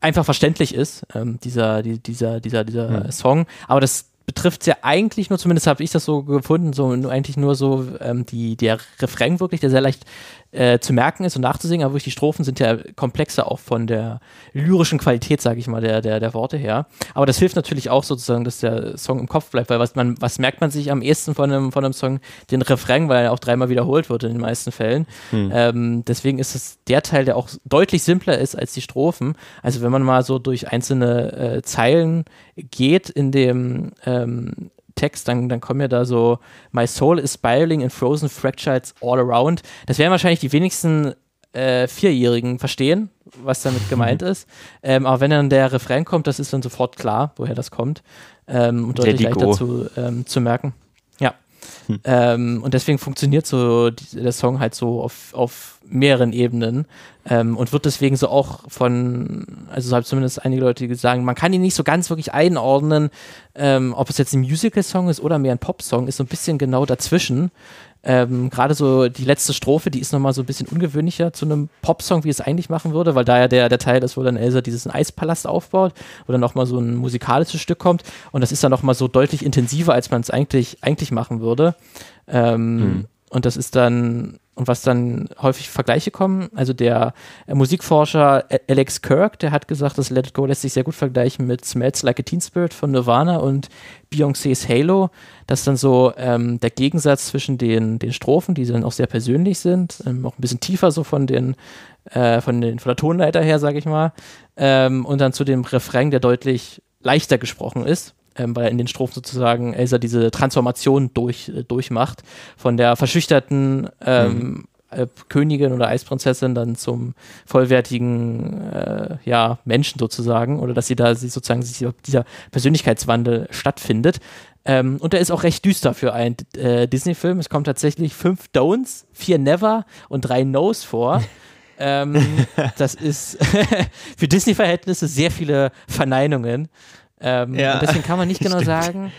einfach verständlich ist, ähm, dieser, die, dieser, dieser, dieser hm. Song. Aber das betrifft ja eigentlich nur, zumindest habe ich das so gefunden, so eigentlich nur so ähm, die, der Refrain wirklich, der sehr leicht äh, zu merken ist und nachzusingen, aber wirklich die Strophen sind ja komplexer auch von der lyrischen Qualität, sage ich mal, der, der, der Worte her. Aber das hilft natürlich auch sozusagen, dass der Song im Kopf bleibt, weil was man, was merkt man sich am ehesten von einem, von einem Song? Den Refrain, weil er auch dreimal wiederholt wird in den meisten Fällen. Hm. Ähm, deswegen ist es der Teil, der auch deutlich simpler ist als die Strophen. Also wenn man mal so durch einzelne äh, Zeilen geht in dem ähm, Text, dann, dann kommen ja da so My soul is spiraling in frozen fractures all around. Das werden wahrscheinlich die wenigsten äh, Vierjährigen verstehen, was damit gemeint mhm. ist. Ähm, aber wenn dann der Refrain kommt, das ist dann sofort klar, woher das kommt. Ähm, und deutlich leichter zu, ähm, zu merken. Hm. Ähm, und deswegen funktioniert so der Song halt so auf, auf mehreren Ebenen ähm, und wird deswegen so auch von, also so zumindest einige Leute gesagt, man kann ihn nicht so ganz wirklich einordnen, ähm, ob es jetzt ein Musical-Song ist oder mehr ein Pop-Song, ist so ein bisschen genau dazwischen. Ähm, Gerade so die letzte Strophe, die ist nochmal so ein bisschen ungewöhnlicher zu einem Popsong, wie es eigentlich machen würde, weil da ja der, der Teil ist, wo dann Elsa diesen Eispalast aufbaut, wo dann nochmal so ein musikalisches Stück kommt und das ist dann nochmal so deutlich intensiver, als man es eigentlich, eigentlich machen würde. Ähm, mhm. Und das ist dann und was dann häufig Vergleiche kommen. Also der äh, Musikforscher Alex Kirk, der hat gesagt, dass Let It Go lässt sich sehr gut vergleichen mit Smells Like a Teen Spirit von Nirvana und Beyoncé's Halo. Das ist dann so ähm, der Gegensatz zwischen den, den Strophen, die dann auch sehr persönlich sind, ähm, auch ein bisschen tiefer so von den, äh, von, den von der Tonleiter her, sage ich mal, ähm, und dann zu dem Refrain, der deutlich leichter gesprochen ist ähm, weil in den Strophen sozusagen Elsa diese Transformation durch, äh, durchmacht, von der verschüchterten ähm, mhm. äh, Königin oder Eisprinzessin dann zum vollwertigen äh, ja, Menschen sozusagen, oder dass sie da sie sozusagen dieser Persönlichkeitswandel stattfindet. Ähm, und der ist auch recht düster für einen äh, Disney-Film. Es kommen tatsächlich fünf Don'ts, vier Never und drei No's vor. ähm, das ist für Disney-Verhältnisse sehr viele Verneinungen. Ähm, ja, deswegen kann man nicht genau stimmt. sagen,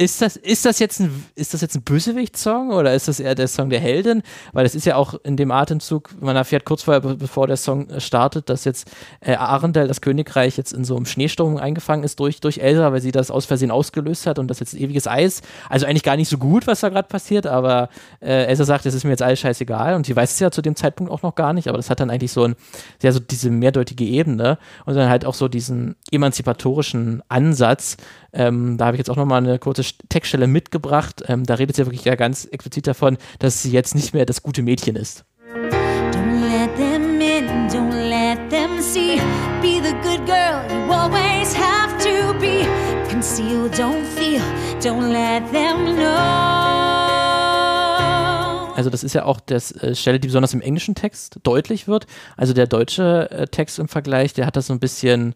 ist das, ist das jetzt ein, ist das jetzt ein Bösewicht-Song oder ist das eher der Song der Heldin? Weil es ist ja auch in dem Atemzug, man erfährt kurz vorher, bevor der Song startet, dass jetzt äh, Arendelle, das Königreich, jetzt in so einem Schneesturm eingefangen ist durch, durch Elsa, weil sie das aus Versehen ausgelöst hat und das jetzt ewiges Eis. Also eigentlich gar nicht so gut, was da gerade passiert, aber äh, Elsa sagt, es ist mir jetzt alles scheißegal und sie weiß es ja zu dem Zeitpunkt auch noch gar nicht, aber das hat dann eigentlich so ein, ja, so diese mehrdeutige Ebene und dann halt auch so diesen emanzipatorischen Ansatz, ähm, da habe ich jetzt auch nochmal eine kurze Textstelle mitgebracht. Ähm, da redet sie wirklich ja ganz explizit davon, dass sie jetzt nicht mehr das gute Mädchen ist. Don't let them in, don't let them see. Be the good girl you always have to be. Conceal, don't feel, don't let them know. Also das ist ja auch das äh, Stelle, die besonders im englischen Text deutlich wird. Also der deutsche äh, Text im Vergleich, der hat das so ein bisschen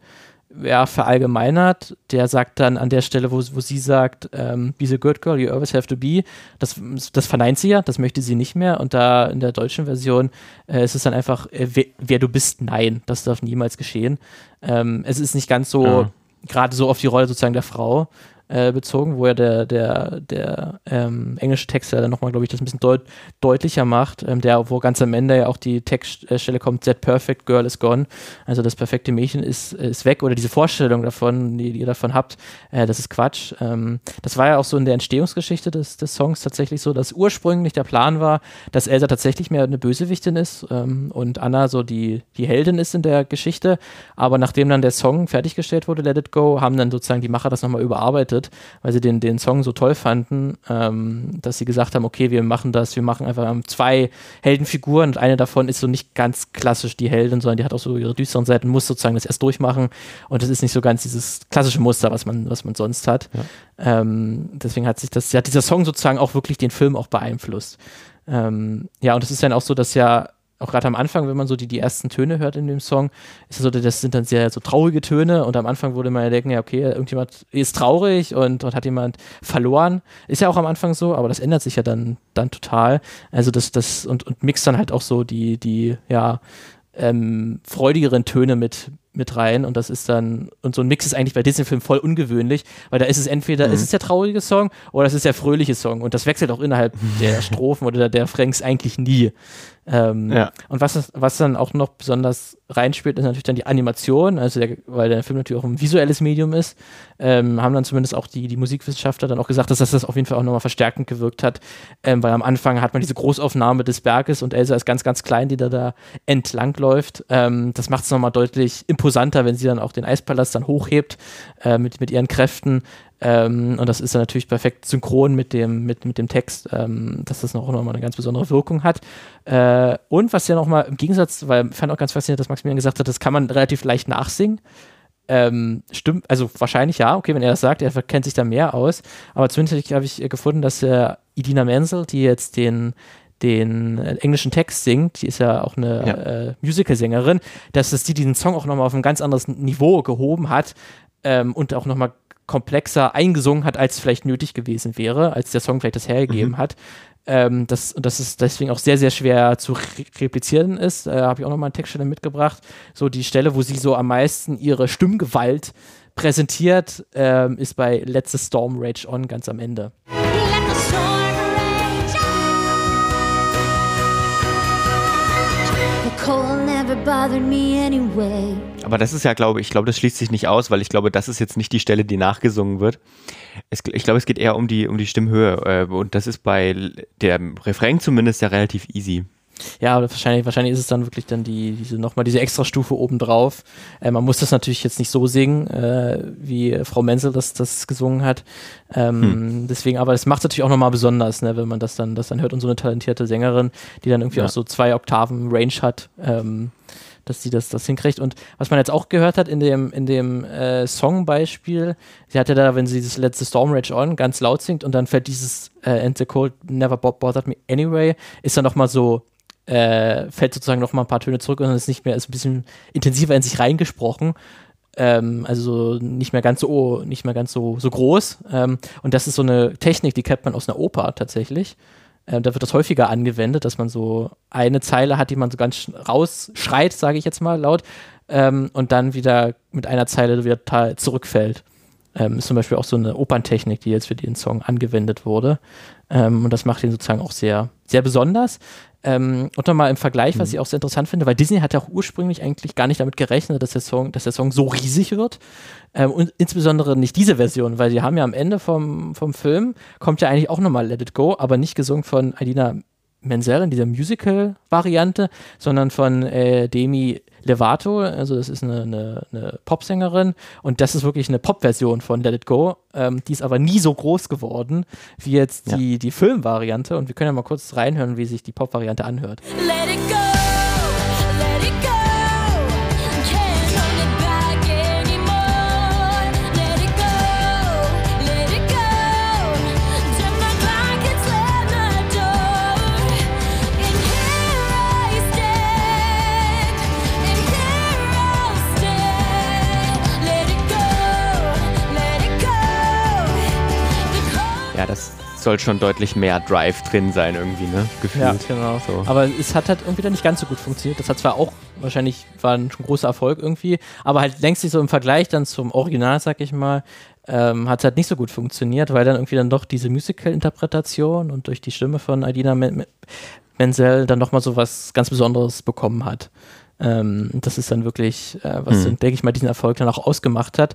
ja, verallgemeinert. Der sagt dann an der Stelle, wo, wo sie sagt, ähm, be the good girl you always have to be, das, das verneint sie ja, das möchte sie nicht mehr. Und da in der deutschen Version äh, ist es dann einfach, äh, wer, wer, du bist, nein, das darf niemals geschehen. Ähm, es ist nicht ganz so, ja. gerade so auf die Rolle sozusagen der Frau äh, bezogen, wo ja der, der, der ähm, englische Text ja dann nochmal, glaube ich, das ein bisschen deut deutlicher macht, ähm, der, wo ganz am Ende ja auch die Textstelle kommt, that perfect girl is gone, also das perfekte Mädchen ist, ist weg oder diese Vorstellung davon, die, die ihr davon habt, äh, das ist Quatsch. Ähm, das war ja auch so in der Entstehungsgeschichte des, des Songs tatsächlich so, dass ursprünglich der Plan war, dass Elsa tatsächlich mehr eine Bösewichtin ist ähm, und Anna so die, die Heldin ist in der Geschichte, aber nachdem dann der Song fertiggestellt wurde, Let It Go, haben dann sozusagen die Macher das nochmal überarbeitet gegründet, weil sie den, den Song so toll fanden, ähm, dass sie gesagt haben, okay, wir machen das, wir machen einfach zwei Heldenfiguren und eine davon ist so nicht ganz klassisch die Heldin, sondern die hat auch so ihre düsteren Seiten, muss sozusagen das erst durchmachen und das ist nicht so ganz dieses klassische Muster, was man, was man sonst hat. Ja. Ähm, deswegen hat sich das, hat dieser Song sozusagen auch wirklich den Film auch beeinflusst. Ähm, ja, und es ist dann auch so, dass ja auch gerade am Anfang, wenn man so die, die ersten Töne hört in dem Song, ist es so, das sind dann sehr so traurige Töne und am Anfang würde man ja denken, ja, okay, irgendjemand ist traurig und dort hat jemand verloren. Ist ja auch am Anfang so, aber das ändert sich ja dann, dann total. Also das, das, und, und mixt dann halt auch so die, die, ja, ähm, freudigeren Töne mit, mit rein und das ist dann, und so ein Mix ist eigentlich bei Disney-Filmen voll ungewöhnlich, weil da ist es entweder, mhm. ist es der traurige Song oder es ist der fröhliche Song und das wechselt auch innerhalb der Strophen oder der, der Franks eigentlich nie. Ähm, ja. Und was, was dann auch noch besonders reinspielt, ist natürlich dann die Animation, also der, weil der Film natürlich auch ein visuelles Medium ist, ähm, haben dann zumindest auch die, die Musikwissenschaftler dann auch gesagt, dass das, auf jeden Fall auch nochmal verstärkend gewirkt hat, ähm, weil am Anfang hat man diese Großaufnahme des Berges und Elsa ist ganz, ganz klein, die da, da entlang läuft. Ähm, das macht es nochmal deutlich imposanter, wenn sie dann auch den Eispalast dann hochhebt äh, mit, mit ihren Kräften. Ähm, und das ist dann natürlich perfekt synchron mit dem, mit, mit dem Text, ähm, dass das noch, noch mal eine ganz besondere Wirkung hat. Äh, und was ja noch mal im Gegensatz, weil ich fand auch ganz faszinierend, dass Maximilian gesagt hat, das kann man relativ leicht nachsingen. Ähm, stimmt, also wahrscheinlich ja, okay, wenn er das sagt, er kennt sich da mehr aus. Aber zumindest habe ich gefunden, dass äh, Idina Menzel, die jetzt den, den englischen Text singt, die ist ja auch eine ja. äh, Musical-Sängerin, dass es die diesen Song auch nochmal auf ein ganz anderes Niveau gehoben hat ähm, und auch nochmal komplexer eingesungen hat, als vielleicht nötig gewesen wäre, als der Song vielleicht das hergegeben mhm. hat. Ähm, das, das ist deswegen auch sehr, sehr schwer zu re replizieren ist. Da äh, habe ich auch nochmal eine Textstelle mitgebracht. So die Stelle, wo sie so am meisten ihre Stimmgewalt präsentiert, ähm, ist bei Let the Storm Rage On ganz am Ende. Aber das ist ja, glaube ich, ich glaube, das schließt sich nicht aus, weil ich glaube, das ist jetzt nicht die Stelle, die nachgesungen wird. Es, ich glaube, es geht eher um die, um die Stimmhöhe. Äh, und das ist bei dem Refrain zumindest ja relativ easy. Ja, wahrscheinlich, wahrscheinlich ist es dann wirklich dann die, diese, nochmal diese Extrastufe obendrauf. Äh, man muss das natürlich jetzt nicht so singen, äh, wie Frau Menzel das, das gesungen hat. Ähm, hm. Deswegen, aber es macht es natürlich auch nochmal besonders, ne, wenn man das dann, das dann hört und so eine talentierte Sängerin, die dann irgendwie ja. auch so zwei Oktaven Range hat. Ähm, dass sie das, das hinkriegt. Und was man jetzt auch gehört hat in dem, in dem äh, Songbeispiel, sie hatte da, wenn sie das letzte Storm Rage On ganz laut singt und dann fällt dieses äh, And the Cold Never Bothered Me Anyway, ist dann nochmal so äh, fällt sozusagen noch mal ein paar Töne zurück und dann ist nicht mehr, ist ein bisschen intensiver in sich reingesprochen. Ähm, also nicht mehr ganz so, nicht mehr ganz so, so groß. Ähm, und das ist so eine Technik, die kennt man aus einer Oper tatsächlich. Ähm, da wird das häufiger angewendet, dass man so eine Zeile hat, die man so ganz rausschreit, sage ich jetzt mal laut, ähm, und dann wieder mit einer Zeile wieder zurückfällt. Ähm, ist zum Beispiel auch so eine Operntechnik, die jetzt für den Song angewendet wurde. Ähm, und das macht ihn sozusagen auch sehr, sehr besonders. Ähm, und nochmal im Vergleich, was mhm. ich auch sehr interessant finde, weil Disney hat ja auch ursprünglich eigentlich gar nicht damit gerechnet, dass der Song, dass der Song so riesig wird. Ähm, und insbesondere nicht diese Version, weil die haben ja am Ende vom, vom Film, kommt ja eigentlich auch nochmal Let It Go, aber nicht gesungen von Adina Menzel in dieser Musical-Variante, sondern von äh, Demi Levato, also das ist eine, eine, eine Popsängerin und das ist wirklich eine Pop-Version von Let It Go. Ähm, die ist aber nie so groß geworden wie jetzt die, ja. die Filmvariante und wir können ja mal kurz reinhören, wie sich die Pop-Variante anhört. Let it go! Soll schon deutlich mehr Drive drin sein irgendwie, ne? Gefühlt. Ja, genau. So. Aber es hat halt irgendwie dann nicht ganz so gut funktioniert. Das hat zwar auch wahrscheinlich war ein großer Erfolg irgendwie, aber halt längst nicht so im Vergleich dann zum Original, sag ich mal, ähm, hat es halt nicht so gut funktioniert, weil dann irgendwie dann doch diese Musical-Interpretation und durch die Stimme von Adina Menzel dann nochmal so was ganz Besonderes bekommen hat. Ähm, das ist dann wirklich, äh, was, mhm. denke ich mal, diesen Erfolg dann auch ausgemacht hat.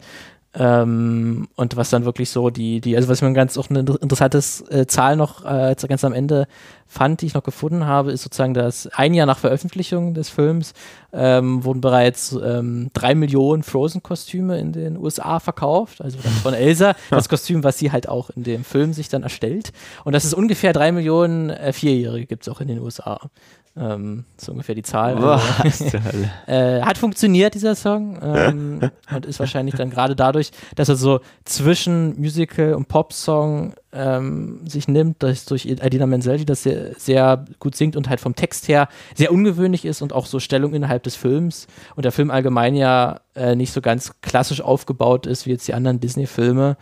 Ähm, und was dann wirklich so die, die, also was mir ganz auch eine interessante äh, Zahl noch äh, ganz am Ende fand, die ich noch gefunden habe, ist sozusagen, dass ein Jahr nach Veröffentlichung des Films ähm, wurden bereits ähm, drei Millionen Frozen-Kostüme in den USA verkauft, also von Elsa, das Kostüm, was sie halt auch in dem Film sich dann erstellt. Und das ist ungefähr drei Millionen äh, Vierjährige gibt es auch in den USA. Ähm, so ungefähr die Zahl. Boah, also, äh, hat funktioniert, dieser Song. Ähm, und ist wahrscheinlich dann gerade dadurch, dass er so zwischen Musical und Pop-Song ähm, sich nimmt, dass durch Adina Menzel, die das sehr, sehr, gut singt und halt vom Text her sehr ungewöhnlich ist und auch so Stellung innerhalb des Films und der Film allgemein ja äh, nicht so ganz klassisch aufgebaut ist wie jetzt die anderen Disney-Filme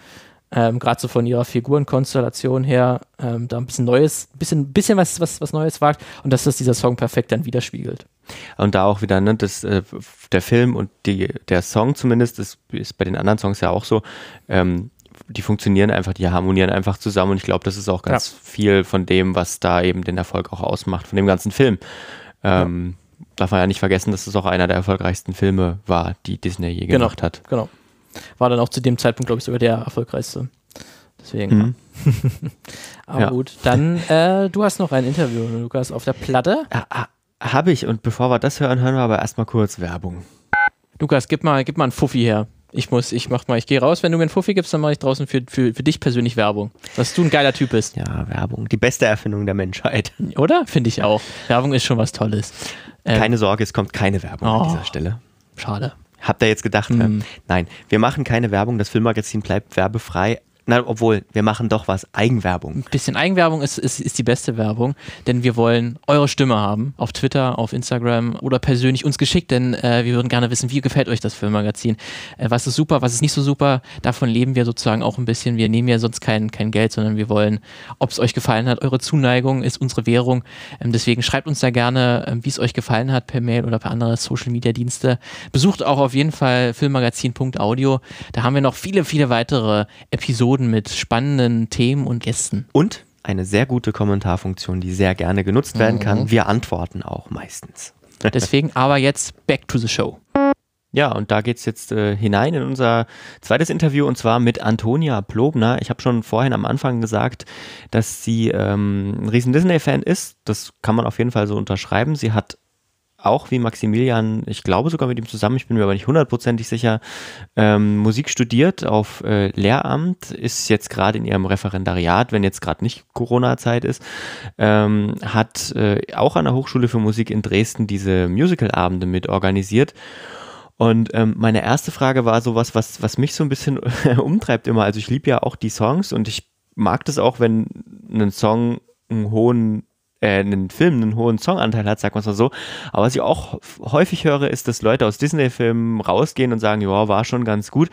ähm, gerade so von ihrer Figurenkonstellation her, ähm, da ein bisschen Neues, bisschen, bisschen was, was, was Neues wagt und dass das dieser Song perfekt dann widerspiegelt. Und da auch wieder, ne, das, äh, der Film und die, der Song zumindest, das ist bei den anderen Songs ja auch so, ähm, die funktionieren einfach, die harmonieren einfach zusammen und ich glaube, das ist auch ganz ja. viel von dem, was da eben den Erfolg auch ausmacht, von dem ganzen Film. Ähm, ja. Darf man ja nicht vergessen, dass es auch einer der erfolgreichsten Filme war, die Disney je genau, gemacht hat. Genau. War dann auch zu dem Zeitpunkt, glaube ich, sogar der erfolgreichste. Deswegen. Mhm. Aber ja. gut, dann, äh, du hast noch ein Interview, Lukas, auf der Platte. Ja, habe ich. Und bevor wir das hören, hören wir aber erstmal kurz Werbung. Lukas, gib mal, gib mal einen Fuffi her. Ich muss, ich mach mal, ich gehe raus. Wenn du mir einen Fuffi gibst, dann mache ich draußen für, für, für dich persönlich Werbung. Dass du ein geiler Typ bist. Ja, Werbung. Die beste Erfindung der Menschheit. Oder? Finde ich auch. Werbung ist schon was Tolles. Ähm, keine Sorge, es kommt keine Werbung oh, an dieser Stelle. Schade. Habt ihr jetzt gedacht, mm. nein, wir machen keine Werbung, das Filmmagazin bleibt werbefrei, na, obwohl, wir machen doch was Eigenwerbung. Ein bisschen Eigenwerbung ist, ist, ist die beste Werbung, denn wir wollen eure Stimme haben auf Twitter, auf Instagram oder persönlich uns geschickt, denn äh, wir würden gerne wissen, wie gefällt euch das Filmmagazin? Äh, was ist super, was ist nicht so super? Davon leben wir sozusagen auch ein bisschen. Wir nehmen ja sonst kein, kein Geld, sondern wir wollen, ob es euch gefallen hat, eure Zuneigung ist unsere Währung. Ähm, deswegen schreibt uns da gerne, äh, wie es euch gefallen hat, per Mail oder per andere Social Media Dienste. Besucht auch auf jeden Fall filmmagazin.audio. Da haben wir noch viele, viele weitere Episoden Episoden mit spannenden Themen und Gästen. Und eine sehr gute Kommentarfunktion, die sehr gerne genutzt werden kann. Mhm. Wir antworten auch meistens. Deswegen aber jetzt back to the show. Ja, und da geht es jetzt äh, hinein in unser zweites Interview und zwar mit Antonia Plobner. Ich habe schon vorhin am Anfang gesagt, dass sie ähm, ein riesen Disney-Fan ist. Das kann man auf jeden Fall so unterschreiben. Sie hat auch wie Maximilian, ich glaube sogar mit ihm zusammen, ich bin mir aber nicht hundertprozentig sicher, ähm, Musik studiert auf äh, Lehramt, ist jetzt gerade in ihrem Referendariat, wenn jetzt gerade nicht Corona-Zeit ist, ähm, hat äh, auch an der Hochschule für Musik in Dresden diese Musical-Abende mit organisiert. Und ähm, meine erste Frage war sowas, was, was mich so ein bisschen umtreibt immer. Also ich liebe ja auch die Songs und ich mag das auch, wenn ein Song einen hohen äh, einen Film einen hohen Songanteil hat, sagt man es mal so. Aber was ich auch häufig höre, ist, dass Leute aus Disney-Filmen rausgehen und sagen, ja, war schon ganz gut.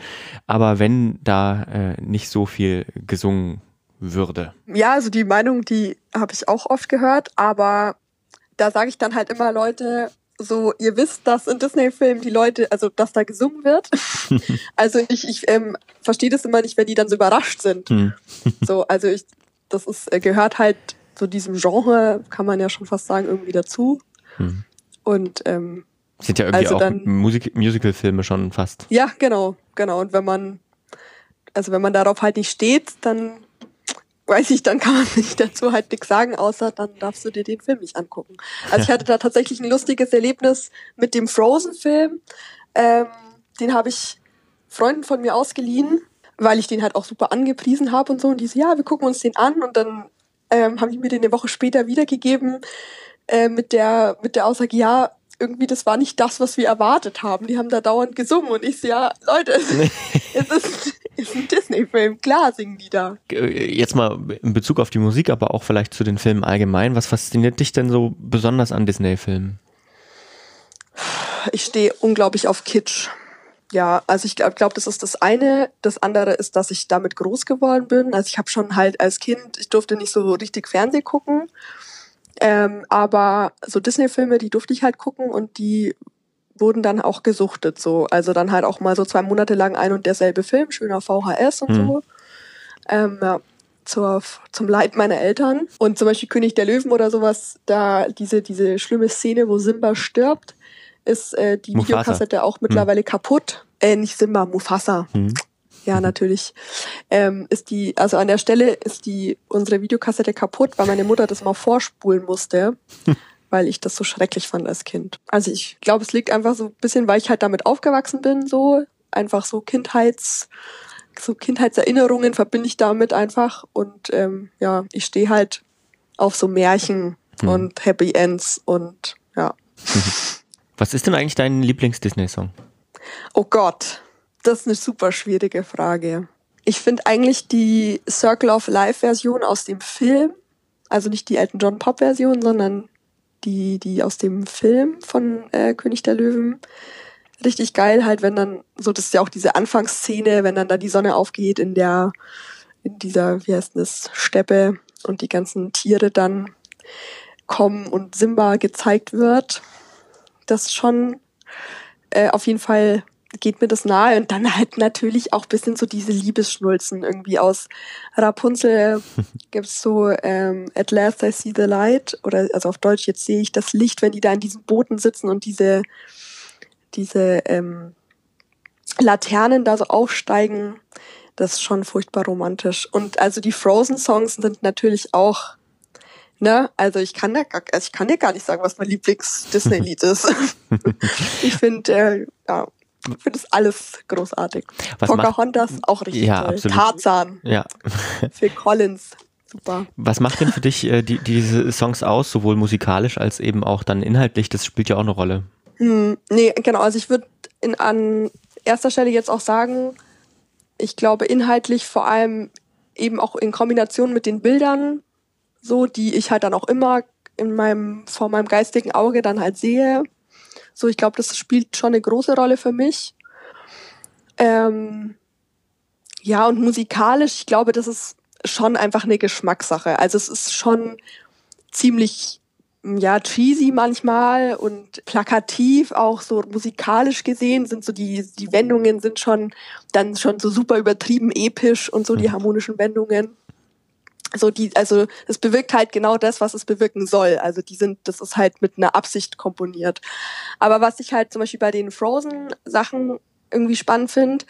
Aber wenn da äh, nicht so viel gesungen würde. Ja, also die Meinung, die habe ich auch oft gehört, aber da sage ich dann halt immer Leute, so, ihr wisst, dass in Disney-Filmen die Leute, also dass da gesungen wird. also ich, ich ähm, verstehe das immer nicht, wenn die dann so überrascht sind. Hm. so, also ich, das ist, äh, gehört halt so diesem Genre, kann man ja schon fast sagen, irgendwie dazu. Hm. Und ähm, sind ja irgendwie also auch dann, Musik Musical-Filme schon fast. Ja, genau, genau. Und wenn man, also wenn man darauf halt nicht steht, dann weiß ich, dann kann man nicht dazu halt nichts sagen, außer dann darfst du dir den Film nicht angucken. Also ich hatte da tatsächlich ein lustiges Erlebnis mit dem Frozen-Film. Ähm, den habe ich Freunden von mir ausgeliehen, weil ich den halt auch super angepriesen habe und so. Und die so, ja, wir gucken uns den an. Und dann ähm, haben die mir den eine Woche später wiedergegeben äh, mit der mit der Aussage, ja, irgendwie das war nicht das, was wir erwartet haben. Die haben da dauernd gesungen und ich so, ja, Leute, es, es ist, ist ein Disney-Film, klar singen die da. Äh, jetzt mal in Bezug auf die Musik, aber auch vielleicht zu den Filmen allgemein. Was fasziniert dich denn so besonders an Disney-Filmen? Ich stehe unglaublich auf Kitsch. Ja, also ich glaube, glaub, das ist das eine. Das andere ist, dass ich damit groß geworden bin. Also ich habe schon halt als Kind, ich durfte nicht so richtig Fernsehen gucken. Ähm, aber so Disney-Filme, die durfte ich halt gucken und die wurden dann auch gesuchtet. So. Also dann halt auch mal so zwei Monate lang ein und derselbe Film, schöner VHS und mhm. so. Ähm, ja, zur, zum Leid meiner Eltern. Und zum Beispiel König der Löwen oder sowas, da diese, diese schlimme Szene, wo Simba stirbt, ist äh, die Mufasa. Videokassette auch mittlerweile hm. kaputt. Äh, nicht Simba, Mufasa. Hm. Ja, natürlich. Ähm, ist die, also an der Stelle ist die unsere Videokassette kaputt, weil meine Mutter das mal vorspulen musste, weil ich das so schrecklich fand als Kind. Also ich glaube, es liegt einfach so ein bisschen, weil ich halt damit aufgewachsen bin, so einfach so Kindheits, so Kindheitserinnerungen verbinde ich damit einfach und ähm, ja, ich stehe halt auf so Märchen hm. und Happy Ends und ja. Was ist denn eigentlich dein Lieblings-Disney-Song? Oh Gott, das ist eine super schwierige Frage. Ich finde eigentlich die Circle of Life Version aus dem Film, also nicht die Elton John Pop Version, sondern die, die aus dem Film von äh, König der Löwen, richtig geil halt, wenn dann, so das ist ja auch diese Anfangsszene, wenn dann da die Sonne aufgeht in der, in dieser, wie heißt das, Steppe und die ganzen Tiere dann kommen und Simba gezeigt wird das schon äh, auf jeden Fall geht mir das nahe. Und dann halt natürlich auch bisschen so diese Liebesschnulzen irgendwie aus Rapunzel. Gibt's so ähm, At Last I See the Light oder also auf Deutsch jetzt sehe ich das Licht, wenn die da in diesen Booten sitzen und diese diese ähm, Laternen da so aufsteigen, das ist schon furchtbar romantisch. Und also die Frozen Songs sind natürlich auch Ne? Also ich kann, da gar, also ich kann dir gar nicht sagen, was mein Lieblings-Disney-Lied ist. ich finde, äh, ja, ich finde es alles großartig. Was Pocahontas macht, auch richtig ja, toll. Absolut. Tarzan. Ja. Phil Collins. Super. Was macht denn für dich äh, die, diese Songs aus, sowohl musikalisch als eben auch dann inhaltlich? Das spielt ja auch eine Rolle. Hm, nee, genau. Also ich würde an erster Stelle jetzt auch sagen, ich glaube inhaltlich vor allem eben auch in Kombination mit den Bildern so, die ich halt dann auch immer in meinem, vor meinem geistigen Auge dann halt sehe. So, ich glaube, das spielt schon eine große Rolle für mich. Ähm, ja, und musikalisch, ich glaube, das ist schon einfach eine Geschmackssache. Also es ist schon ziemlich ja cheesy manchmal und plakativ auch so musikalisch gesehen sind so die die Wendungen sind schon dann schon so super übertrieben episch und so die mhm. harmonischen Wendungen so die, also es bewirkt halt genau das, was es bewirken soll. Also die sind, das ist halt mit einer Absicht komponiert. Aber was ich halt zum Beispiel bei den Frozen-Sachen irgendwie spannend finde,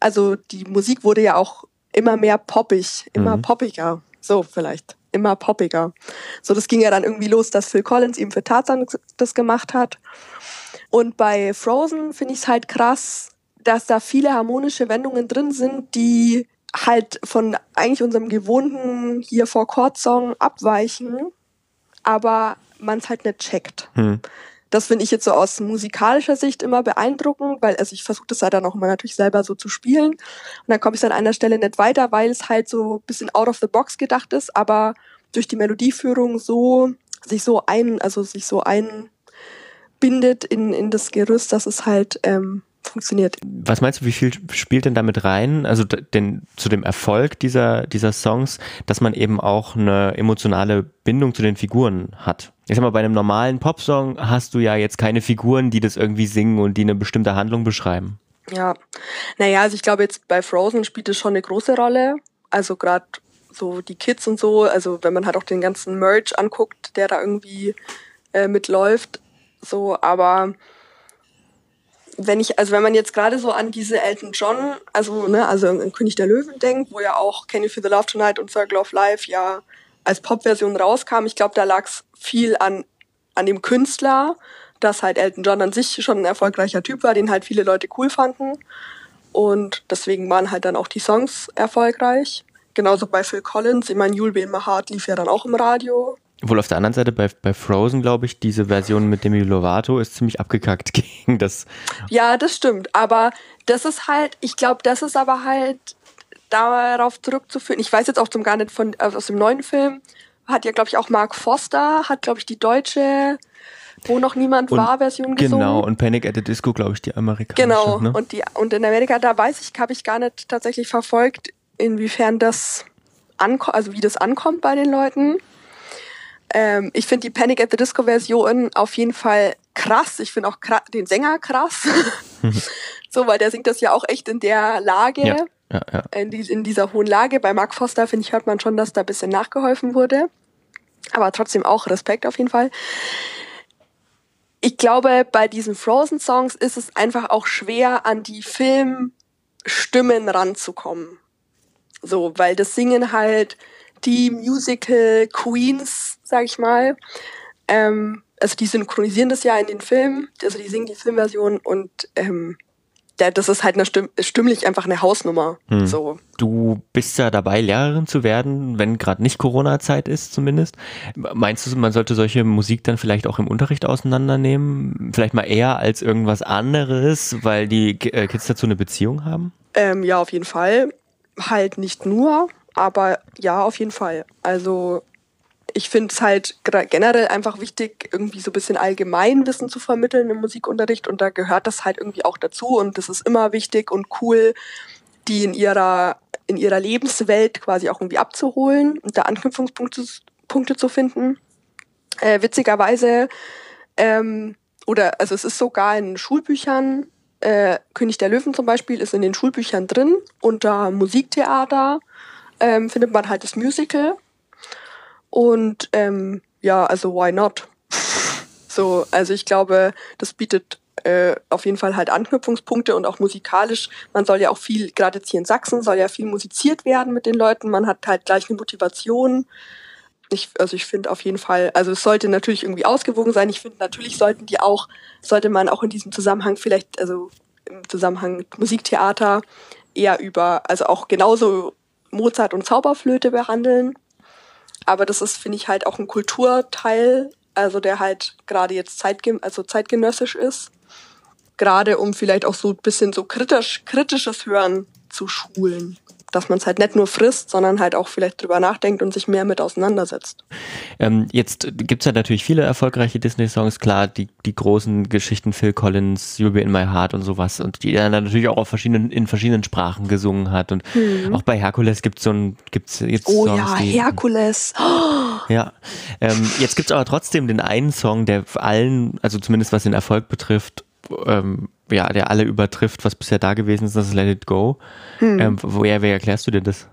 also die Musik wurde ja auch immer mehr poppig, immer mhm. poppiger. So vielleicht, immer poppiger. So, das ging ja dann irgendwie los, dass Phil Collins eben für Tarzan das gemacht hat. Und bei Frozen finde ich es halt krass, dass da viele harmonische Wendungen drin sind, die halt von eigentlich unserem gewohnten hier vor Chord Song abweichen, aber man es halt nicht checkt. Hm. Das finde ich jetzt so aus musikalischer Sicht immer beeindruckend, weil also ich versuche das halt dann auch immer natürlich selber so zu spielen und dann komme ich an einer Stelle nicht weiter, weil es halt so ein bisschen out of the box gedacht ist, aber durch die Melodieführung so sich so ein, also sich so einbindet in, in das Gerüst, dass es halt ähm, funktioniert. Was meinst du, wie viel spielt denn damit rein, also den, zu dem Erfolg dieser, dieser Songs, dass man eben auch eine emotionale Bindung zu den Figuren hat? Ich sag mal, bei einem normalen Popsong hast du ja jetzt keine Figuren, die das irgendwie singen und die eine bestimmte Handlung beschreiben. Ja, naja, also ich glaube jetzt bei Frozen spielt es schon eine große Rolle. Also gerade so die Kids und so, also wenn man halt auch den ganzen Merch anguckt, der da irgendwie äh, mitläuft, so, aber wenn ich, also wenn man jetzt gerade so an diese Elton John, also, ne, also an König der Löwen denkt, wo ja auch Can You Feel the Love Tonight und Circle of Life ja als Popversion rauskam, ich glaube, da lag es viel an, an dem Künstler, dass halt Elton John an sich schon ein erfolgreicher Typ war, den halt viele Leute cool fanden. Und deswegen waren halt dann auch die Songs erfolgreich. Genauso bei Phil Collins. Ich meine, You'll Be in My Heart lief ja dann auch im Radio. Wohl auf der anderen Seite bei, bei Frozen, glaube ich, diese Version mit Demi Lovato ist ziemlich abgekackt gegen das. Ja, das stimmt. Aber das ist halt, ich glaube, das ist aber halt darauf zurückzuführen. Ich weiß jetzt auch zum gar nicht von, äh, aus dem neuen Film, hat ja, glaube ich, auch Mark Foster, hat, glaube ich, die deutsche wo noch niemand Und- war, Version gesungen. Genau, und Panic at the Disco, glaube ich, die amerikanische. Genau. Ne? Und die und in Amerika, da weiß ich, habe ich gar nicht tatsächlich verfolgt, inwiefern das ankommt, also wie das ankommt bei den Leuten. Ähm, ich finde die Panic at the Disco Version auf jeden Fall krass. Ich finde auch den Sänger krass. so, weil der singt das ja auch echt in der Lage, ja, ja, ja. in, die, in dieser hohen Lage. Bei Mark Foster, finde ich, hört man schon, dass da ein bisschen nachgeholfen wurde. Aber trotzdem auch Respekt auf jeden Fall. Ich glaube, bei diesen Frozen-Songs ist es einfach auch schwer, an die Filmstimmen ranzukommen. So, weil das singen halt die Musical Queens, sag ich mal. Ähm, also die synchronisieren das ja in den Filmen, also die singen die Filmversion und ähm, das ist halt eine Stimm stimmlich einfach eine Hausnummer. Hm. So. Du bist ja dabei, Lehrerin zu werden, wenn gerade nicht Corona-Zeit ist zumindest. Meinst du, man sollte solche Musik dann vielleicht auch im Unterricht auseinandernehmen? Vielleicht mal eher als irgendwas anderes, weil die äh, Kids dazu eine Beziehung haben? Ähm, ja, auf jeden Fall. Halt nicht nur, aber ja, auf jeden Fall. Also ich finde es halt generell einfach wichtig, irgendwie so ein bisschen Allgemeinwissen zu vermitteln im Musikunterricht und da gehört das halt irgendwie auch dazu und das ist immer wichtig und cool, die in ihrer, in ihrer Lebenswelt quasi auch irgendwie abzuholen und da Anknüpfungspunkte Punkte zu finden. Äh, witzigerweise, ähm, oder also es ist sogar in Schulbüchern äh, König der Löwen zum Beispiel ist in den Schulbüchern drin. Unter Musiktheater ähm, findet man halt das Musical. Und ähm, ja, also why not? so, also ich glaube, das bietet äh, auf jeden Fall halt Anknüpfungspunkte und auch musikalisch. Man soll ja auch viel, gerade jetzt hier in Sachsen, soll ja viel musiziert werden mit den Leuten. Man hat halt gleich eine Motivation. Ich, also ich finde auf jeden Fall, also es sollte natürlich irgendwie ausgewogen sein. Ich finde natürlich sollten die auch, sollte man auch in diesem Zusammenhang vielleicht, also im Zusammenhang mit Musiktheater eher über, also auch genauso Mozart und Zauberflöte behandeln. Aber das ist, finde ich, halt auch ein Kulturteil, also der halt gerade jetzt zeitge also zeitgenössisch ist. Gerade um vielleicht auch so ein bisschen so kritisch, kritisches Hören zu schulen. Dass man es halt nicht nur frisst, sondern halt auch vielleicht drüber nachdenkt und sich mehr mit auseinandersetzt. Ähm, jetzt gibt es ja natürlich viele erfolgreiche Disney-Songs, klar, die, die großen Geschichten, Phil Collins, You'll Be In My Heart und sowas und die er dann natürlich auch auf verschiedenen, in verschiedenen Sprachen gesungen hat und auch bei Herkules gibt es so ein, gibt's jetzt Mhm. Oh Songs, ja, die, Herkules. Ja, ähm, jetzt gibt es aber trotzdem den einen Song, der allen, also zumindest was den Erfolg betrifft, ähm, ja, der alle übertrifft, was bisher da gewesen ist, das ist Let It Go. Hm. Ähm, woher, wer erklärst du dir das?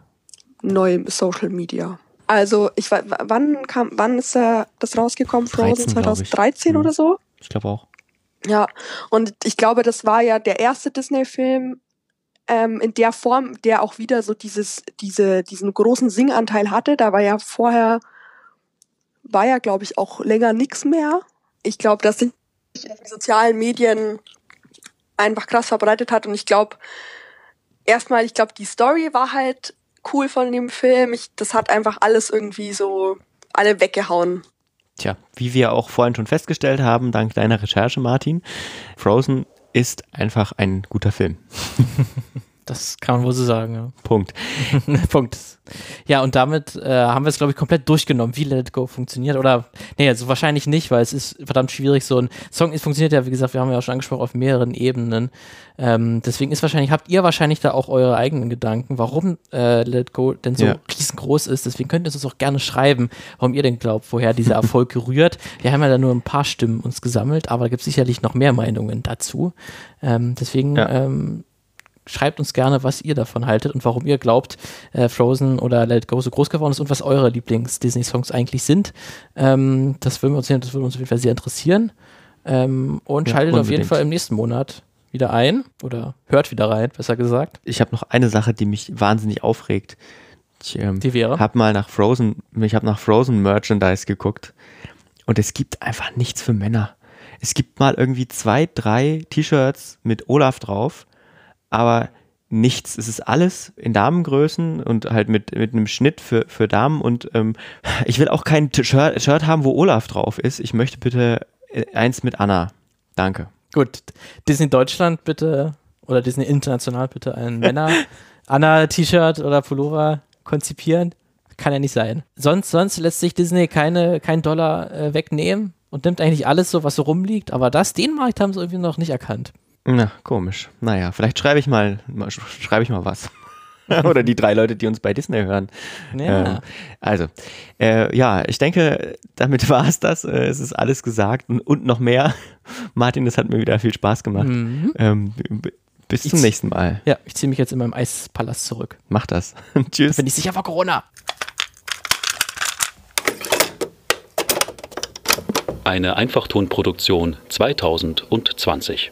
Neu Social Media. Also, ich wa- wa- wann kam, wann ist äh, das rausgekommen? 13, Frozen glaub ich. 2013 Mhm. oder so? Ich glaube auch. Ja, und ich glaube, das war ja der erste Disney-Film ähm, in der Form, der auch wieder so dieses, diese, diesen großen Singanteil hatte. Da war ja vorher, war ja, glaube ich, auch länger nichts mehr. Ich glaube, dass sich die sozialen Medien einfach krass verbreitet hat und ich glaube, erstmal, ich glaube, die Story war halt cool von dem Film. Ich, das hat einfach alles irgendwie so alle weggehauen. Tja, wie wir auch vorhin schon festgestellt haben, dank deiner Recherche, Martin, Frozen ist einfach ein guter Film. Das kann man wohl so sagen, ja. Punkt. Punkt. Ja, und damit äh, haben wir es, glaube ich, komplett durchgenommen, wie Let It Go funktioniert. Oder, nee, also wahrscheinlich nicht, weil es ist verdammt schwierig. So ein Song ist, funktioniert ja, wie gesagt, wir haben ja auch schon angesprochen, auf mehreren Ebenen. Ähm, deswegen ist wahrscheinlich, habt ihr wahrscheinlich da auch eure eigenen Gedanken, warum äh, Let It Go denn so Ja. riesengroß ist. Deswegen könnt ihr uns auch gerne schreiben, warum ihr denn glaubt, woher dieser Erfolg rührt. Wir haben ja da nur ein paar Stimmen uns gesammelt, aber da gibt es sicherlich noch mehr Meinungen dazu. Ähm, deswegen Ja. ähm, schreibt uns gerne, was ihr davon haltet und warum ihr glaubt, äh, Frozen oder Let It Go so groß geworden ist und was eure Lieblings-Disney-Songs eigentlich sind. Ähm, das, würden wir uns, das würde uns auf jeden Fall sehr interessieren. Ähm, und Ja, schaltet auf jeden unbedingt. Fall im nächsten Monat wieder ein oder hört wieder rein, besser gesagt. Ich habe noch eine Sache, die mich wahnsinnig aufregt. Ich ähm, Die wäre? habe mal nach Frozen, ich habe nach Frozen Merchandise geguckt und es gibt einfach nichts für Männer. Es gibt mal irgendwie zwei, drei T-Shirts mit Olaf drauf, aber nichts. Es ist alles in Damengrößen und halt mit, mit einem Schnitt für, für Damen und ähm, ich will auch kein Shirt, Shirt haben, wo Olaf drauf ist. Ich möchte bitte äh, eins mit Anna. Danke. Gut, Disney Deutschland bitte oder Disney International bitte ein Männer Anna-T-Shirt oder Pullover konzipieren. Kann ja nicht sein. Sonst, sonst lässt sich Disney keine, kein Dollar äh, wegnehmen. und nimmt eigentlich alles so, was so rumliegt, aber das, den Markt haben sie irgendwie noch nicht erkannt. Na, komisch. Naja, vielleicht schreibe ich mal, mal schreibe ich mal was. Oder die drei Leute, die uns bei Disney hören. Ja. Ähm, also, äh, ja, ich denke, damit war es das. Äh, es ist alles gesagt und, und, noch mehr. Martin, das hat mir wieder viel Spaß gemacht. Mhm. Ähm, bis zum nächsten Mal. Ja, ich ziehe mich jetzt in meinem Eispalast zurück. Mach das. Tschüss. Bin ich sicher vor Corona. Eine Einfachtonproduktion 2020.